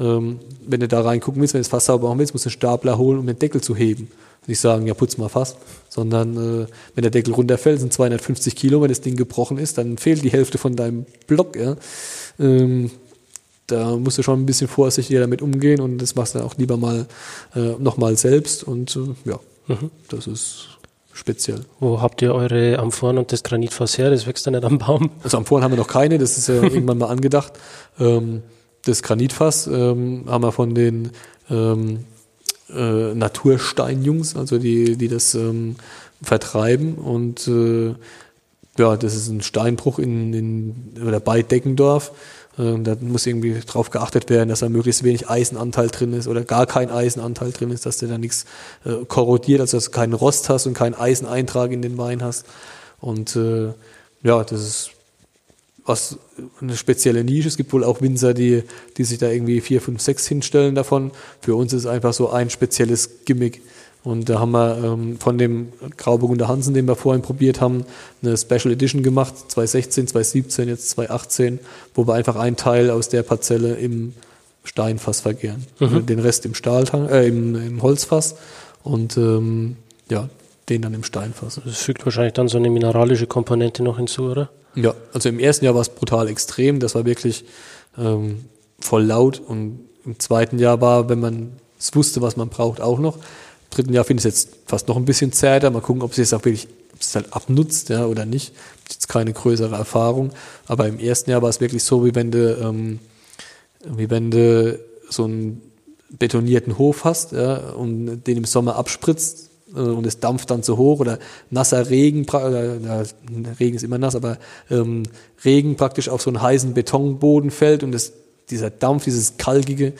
Ähm, wenn du da reingucken willst, wenn du das Fass sauber machen willst, musst du einen Stapler holen, um den Deckel zu heben. Nicht sagen, ja, putz mal Fass, sondern äh, wenn der Deckel runterfällt, sind 250 Kilo, wenn das Ding gebrochen ist, dann fehlt die Hälfte von deinem Block. Ja? Ähm, da musst du schon ein bisschen vorsichtiger damit umgehen und das machst du dann auch lieber mal äh, nochmal selbst und äh, ja, mhm. das ist speziell. Wo habt ihr eure Amphoren und das Granitfass her? Das wächst ja nicht am Baum. Also Amphoren haben wir noch keine, das ist ja irgendwann mal angedacht. Ähm, das Granitfass ähm, haben wir von den ähm, äh, Natursteinjungs, also die, die das ähm, vertreiben und äh, ja, das ist ein Steinbruch in, in oder bei Deckendorf. Ähm, da muss irgendwie drauf geachtet werden, dass da möglichst wenig Eisenanteil drin ist oder gar kein Eisenanteil drin ist, dass du da nichts äh, korrodiert, also dass du keinen Rost hast und keinen Eiseneintrag in den Wein hast. Und äh, ja, das ist was eine spezielle Nische. Es gibt wohl auch Winzer, die, die sich da irgendwie vier, fünf, sechs hinstellen davon. Für uns ist es einfach so ein spezielles Gimmick. Und da haben wir ähm, von dem Grauburgunder Hansen, den wir vorhin probiert haben, eine Special Edition gemacht, 2016, 2017, jetzt 2018, wo wir einfach einen Teil aus der Parzelle im Steinfass vergären. Mhm. Den Rest im Stahltank, äh, im, im Holzfass und ähm, ja, den dann im Steinfass. Das fügt wahrscheinlich dann so eine mineralische Komponente noch hinzu, oder? Ja, also im ersten Jahr war es brutal extrem, das war wirklich ähm, voll laut und im zweiten Jahr war, wenn man es wusste, was man braucht, auch noch dritten Jahr finde ich es jetzt fast noch ein bisschen zäher. Mal gucken, ob sie es auch wirklich ob es halt abnutzt ja, oder nicht. Jetzt keine größere Erfahrung. Aber im ersten Jahr war es wirklich so, wie wenn du, ähm, wie wenn du so einen betonierten Hof hast ja, und den im Sommer abspritzt äh, und es dampft dann zu hoch oder nasser Regen, äh, Regen ist immer nass, aber ähm, Regen praktisch auf so einen heißen Betonboden fällt und das, dieser Dampf, dieses kalkige,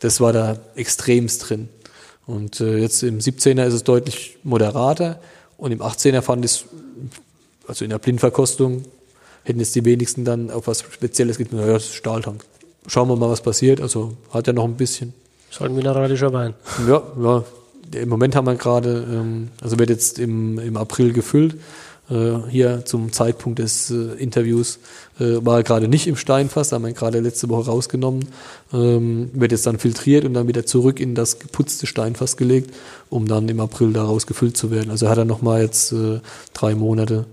das war da extremst drin. Und äh, jetzt im 17er ist es deutlich moderater und im 18er fand ich also in der Blindverkostung hätten jetzt die wenigsten dann auf was Spezielles gedacht, naja, das ist Stahltank. Schauen wir mal, was passiert. Also hat er noch ein bisschen. Ist halt ein mineralischer Wein. Ja, ja. Im Moment haben wir gerade, ähm, also wird jetzt im, im April gefüllt hier zum Zeitpunkt des äh, Interviews äh, war er gerade nicht im Steinfass, haben wir ihn gerade letzte Woche rausgenommen, ähm, wird jetzt dann filtriert und dann wieder zurück in das geputzte Steinfass gelegt, um dann im April daraus gefüllt zu werden. Also hat er nochmal jetzt äh, drei Monate,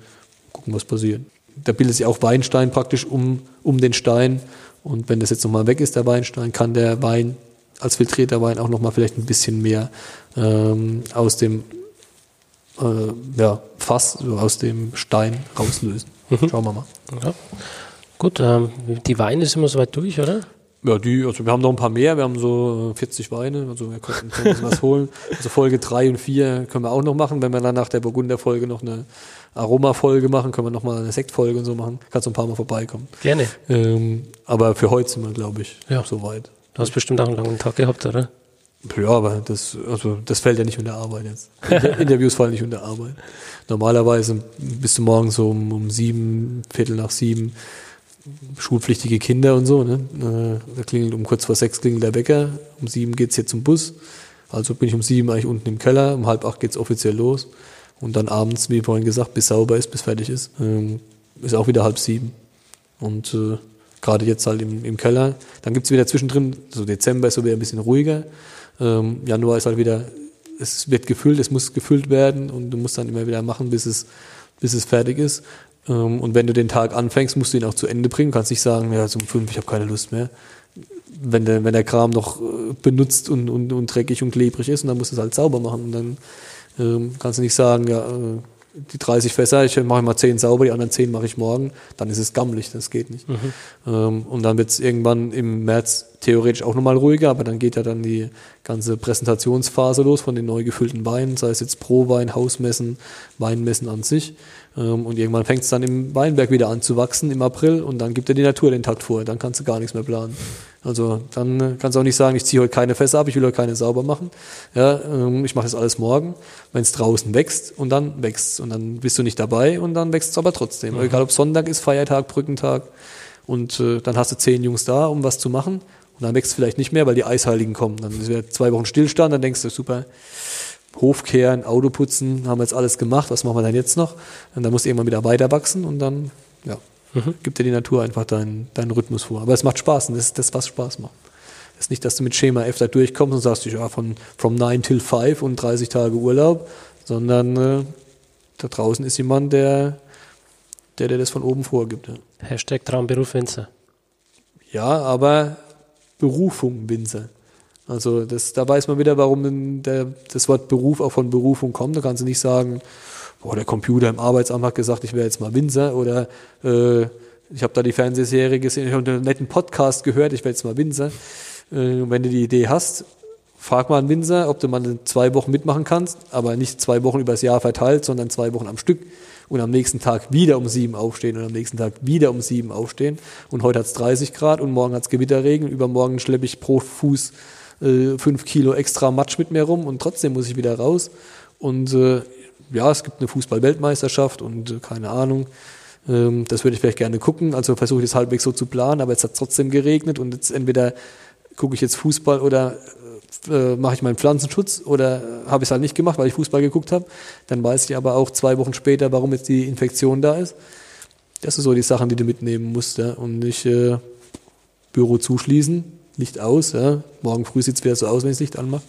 gucken, was passiert. Da bildet sich auch Weinstein praktisch um, um den Stein und wenn das jetzt nochmal weg ist, der Weinstein, kann der Wein als filtrierter Wein auch nochmal vielleicht ein bisschen mehr ähm, aus dem äh, ja, Fass so aus dem Stein rauslösen. Mhm. Schauen wir mal. Ja. Gut, ähm, die Weine sind wir soweit durch, oder? Ja, die, also wir haben noch ein paar mehr, wir haben so 40 Weine, also wir könnten, könnten was holen. Also Folge 3 und 4 können wir auch noch machen. Wenn wir dann nach der Burgunder-Folge noch eine Aroma-Folge machen, können wir noch mal eine Sektfolge und so machen. Kannst du ein paar Mal vorbeikommen. Gerne. Ähm, aber für heute sind wir, glaube ich, ja. soweit. Du hast bestimmt auch einen langen Tag gehabt, oder? Ja, aber das, also das fällt ja nicht unter Arbeit jetzt. Interviews fallen nicht unter Arbeit. Normalerweise bist du morgens so um, um sieben, Viertel nach sieben, schulpflichtige Kinder und so. Ne? Äh, da klingelt um kurz vor sechs klingelt der Wecker, um sieben geht's jetzt zum Bus. Also bin ich um sieben eigentlich unten im Keller, um halb acht geht's offiziell los. Und dann abends, wie vorhin gesagt, bis sauber ist, bis fertig ist, ähm, ist auch wieder halb sieben. Und äh, gerade jetzt halt im, im Keller. Dann gibt's wieder zwischendrin, so Dezember ist so wieder ein bisschen ruhiger. Ähm, Januar ist halt wieder, es wird gefüllt, es muss gefüllt werden und du musst dann immer wieder machen, bis es, bis es fertig ist. Ähm, und wenn du den Tag anfängst, musst du ihn auch zu Ende bringen. Du kannst nicht sagen, ja, um fünf, ich habe keine Lust mehr. Wenn der, wenn der Kram noch äh, benutzt und, und, und dreckig und klebrig ist, und dann musst du es halt sauber machen. Und dann ähm, kannst du nicht sagen, ja, äh, die 30 Fässer, ich mache mal 10 sauber, die anderen 10 mache ich morgen, dann ist es gammelig, das geht nicht. Mhm. Ähm, und dann wird es irgendwann im März theoretisch auch nochmal ruhiger, aber dann geht ja dann die ganze Präsentationsphase los von den neu gefüllten Weinen, sei es jetzt Pro-Wein, Hausmessen, Weinmessen an sich. Ähm, und irgendwann fängt es dann im Weinberg wieder an zu wachsen im April und dann gibt er die Natur den Takt vor. Dann kannst du gar nichts mehr planen. Also dann äh, kannst du auch nicht sagen, ich ziehe heute keine Fässer ab, ich will heute keine sauber machen. Ja, ähm, ich mache das alles morgen, wenn es draußen wächst und dann wächst Und dann bist du nicht dabei und dann wächst es aber trotzdem. Mhm. Egal ob Sonntag ist, Feiertag, Brückentag. Und äh, dann hast du zehn Jungs da, um was zu machen. Und dann wächst es vielleicht nicht mehr, weil die Eisheiligen kommen. Dann ist wieder zwei Wochen Stillstand, dann denkst du, super, Hofkehren, Auto putzen, haben wir jetzt alles gemacht, was machen wir dann jetzt noch? Und dann musst du irgendwann wieder weiter wachsen und dann, ja, mhm. gibt dir die Natur einfach deinen, deinen Rhythmus vor. Aber es macht Spaß und das ist das, was Spaß macht. Es ist nicht, dass du mit Schema F da durchkommst und sagst, ja, von from 9 till 5 und 30 Tage Urlaub, sondern äh, da draußen ist jemand, der, der dir das von oben vorgibt. Ja. Hashtag Traumberuf Winzer. Ja, aber Berufung Winzer. Also das, da weiß man wieder, warum der, das Wort Beruf auch von Berufung kommt. Da kannst du nicht sagen, boah, der Computer im Arbeitsamt hat gesagt, ich wäre jetzt mal Winzer oder äh, ich habe da die Fernsehserie gesehen, ich habe einen netten Podcast gehört, ich werde jetzt mal Winzer. Äh, wenn du die Idee hast, frag mal einen Winzer, ob du mal zwei Wochen mitmachen kannst, aber nicht zwei Wochen übers Jahr verteilt, sondern zwei Wochen am Stück und am nächsten Tag wieder um sieben aufstehen und am nächsten Tag wieder um sieben aufstehen. Und heute hat es 30 Grad und morgen hat es Gewitterregen. Übermorgen schleppe ich pro Fuß äh, fünf Kilo extra Matsch mit mir rum und trotzdem muss ich wieder raus. Und äh, ja, es gibt eine Fußball-Weltmeisterschaft und äh, keine Ahnung. Ähm, das würde ich vielleicht gerne gucken. Also versuche ich das halbwegs so zu planen, aber jetzt hat es trotzdem geregnet und jetzt entweder gucke ich jetzt Fußball oder äh, mache ich meinen Pflanzenschutz oder habe ich es halt nicht gemacht, weil ich Fußball geguckt habe. Dann weiß ich aber auch zwei Wochen später, warum jetzt die Infektion da ist. Das sind so die Sachen, die du mitnehmen musst. Ja? Und nicht äh, Büro zuschließen, Licht aus. Ja? Morgen früh sieht es wieder so aus, wenn ich das Licht anmache.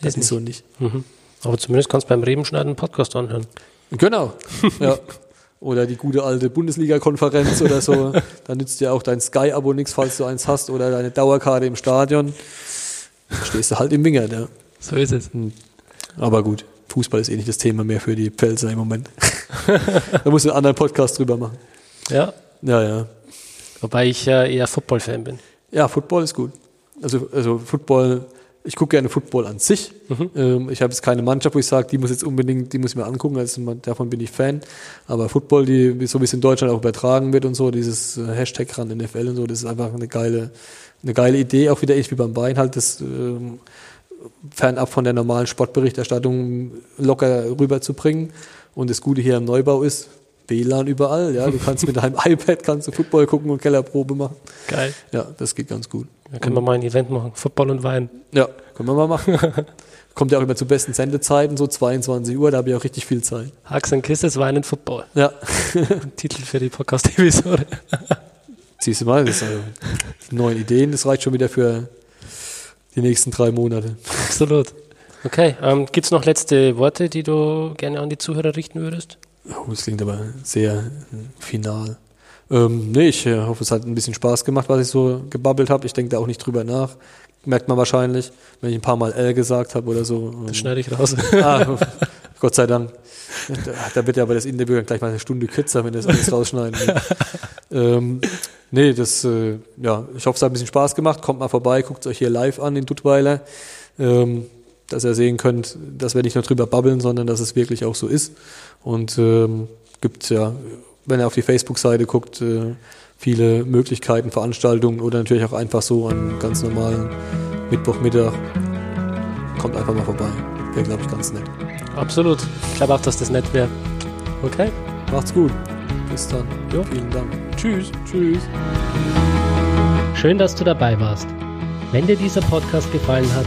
Das ist, so nicht. Mhm. Aber zumindest kannst du beim Rebenschneiden einen Podcast anhören. Genau. ja. Oder die gute alte Bundesliga-Konferenz oder so. Da nützt dir auch dein Sky-Abo nichts, falls du eins hast, oder deine Dauerkarte im Stadion. Da stehst du halt im Winger, ja. So ist es. Hm. Aber gut, Fußball ist eh nicht das Thema mehr für die Pfälzer im Moment. da musst du einen anderen Podcast drüber machen. Ja. Ja, ja. Wobei ich äh, eher Football-Fan bin. Ja, Football ist gut. Also, also Football, ich gucke gerne Football an sich. Mhm. Ähm, ich habe jetzt keine Mannschaft, wo ich sage, die muss jetzt unbedingt, die muss ich mir angucken, also davon bin ich Fan. Aber Football, die, so wie es in Deutschland auch übertragen wird und so, dieses äh, Hashtag ran NFL und so, das ist einfach eine geile, eine geile Idee, auch wieder ähnlich wie beim Bein halt, das ähm, fernab von der normalen Sportberichterstattung locker rüberzubringen. Und das Gute hier im Neubau ist, WLAN überall, ja. Du kannst mit deinem iPad kannst du Football gucken und Kellerprobe machen. Geil. Ja, das geht ganz gut. Da können wir mal ein Event machen. Football und Wein. Ja, können wir mal machen. Kommt ja auch immer zu besten Sendezeiten, so 22 Uhr, da habe ich auch richtig viel Zeit. Hacks and Kisses, Wein und Football. Ja. Titel für die Podcast-Episode. Siehst du mal, das sind neue Ideen, das reicht schon wieder für die nächsten drei Monate. Absolut. Okay, ähm, gibt es noch letzte Worte, die du gerne an die Zuhörer richten würdest? Oh, das klingt aber sehr äh, final. Ähm, nee, ich äh, hoffe, es hat ein bisschen Spaß gemacht, was ich so gebabbelt habe. Ich denke da auch nicht drüber nach. Merkt man wahrscheinlich, wenn ich ein paar Mal L gesagt habe oder so. Das schneide ich raus. ah, Gott sei Dank. Da wird ja aber das Interview gleich mal eine Stunde kürzer, wenn das alles rausschneiden ähm, Nee, das, äh, ja, ich hoffe, es hat ein bisschen Spaß gemacht. Kommt mal vorbei, guckt es euch hier live an in Duttweiler. Ähm, dass ihr sehen könnt, dass wir nicht nur drüber babbeln, sondern dass es wirklich auch so ist. Und ähm, gibt ja, wenn ihr auf die Facebook-Seite guckt, äh, viele Möglichkeiten, Veranstaltungen oder natürlich auch einfach so an ganz normalen Mittwochmittag. Kommt einfach mal vorbei. Wäre, glaube ich, ganz nett. Absolut. Ich glaube auch, dass das nett wäre. Okay. Macht's gut. Bis dann. Jo. Vielen Dank. Tschüss. Tschüss. Schön, dass du dabei warst. Wenn dir dieser Podcast gefallen hat,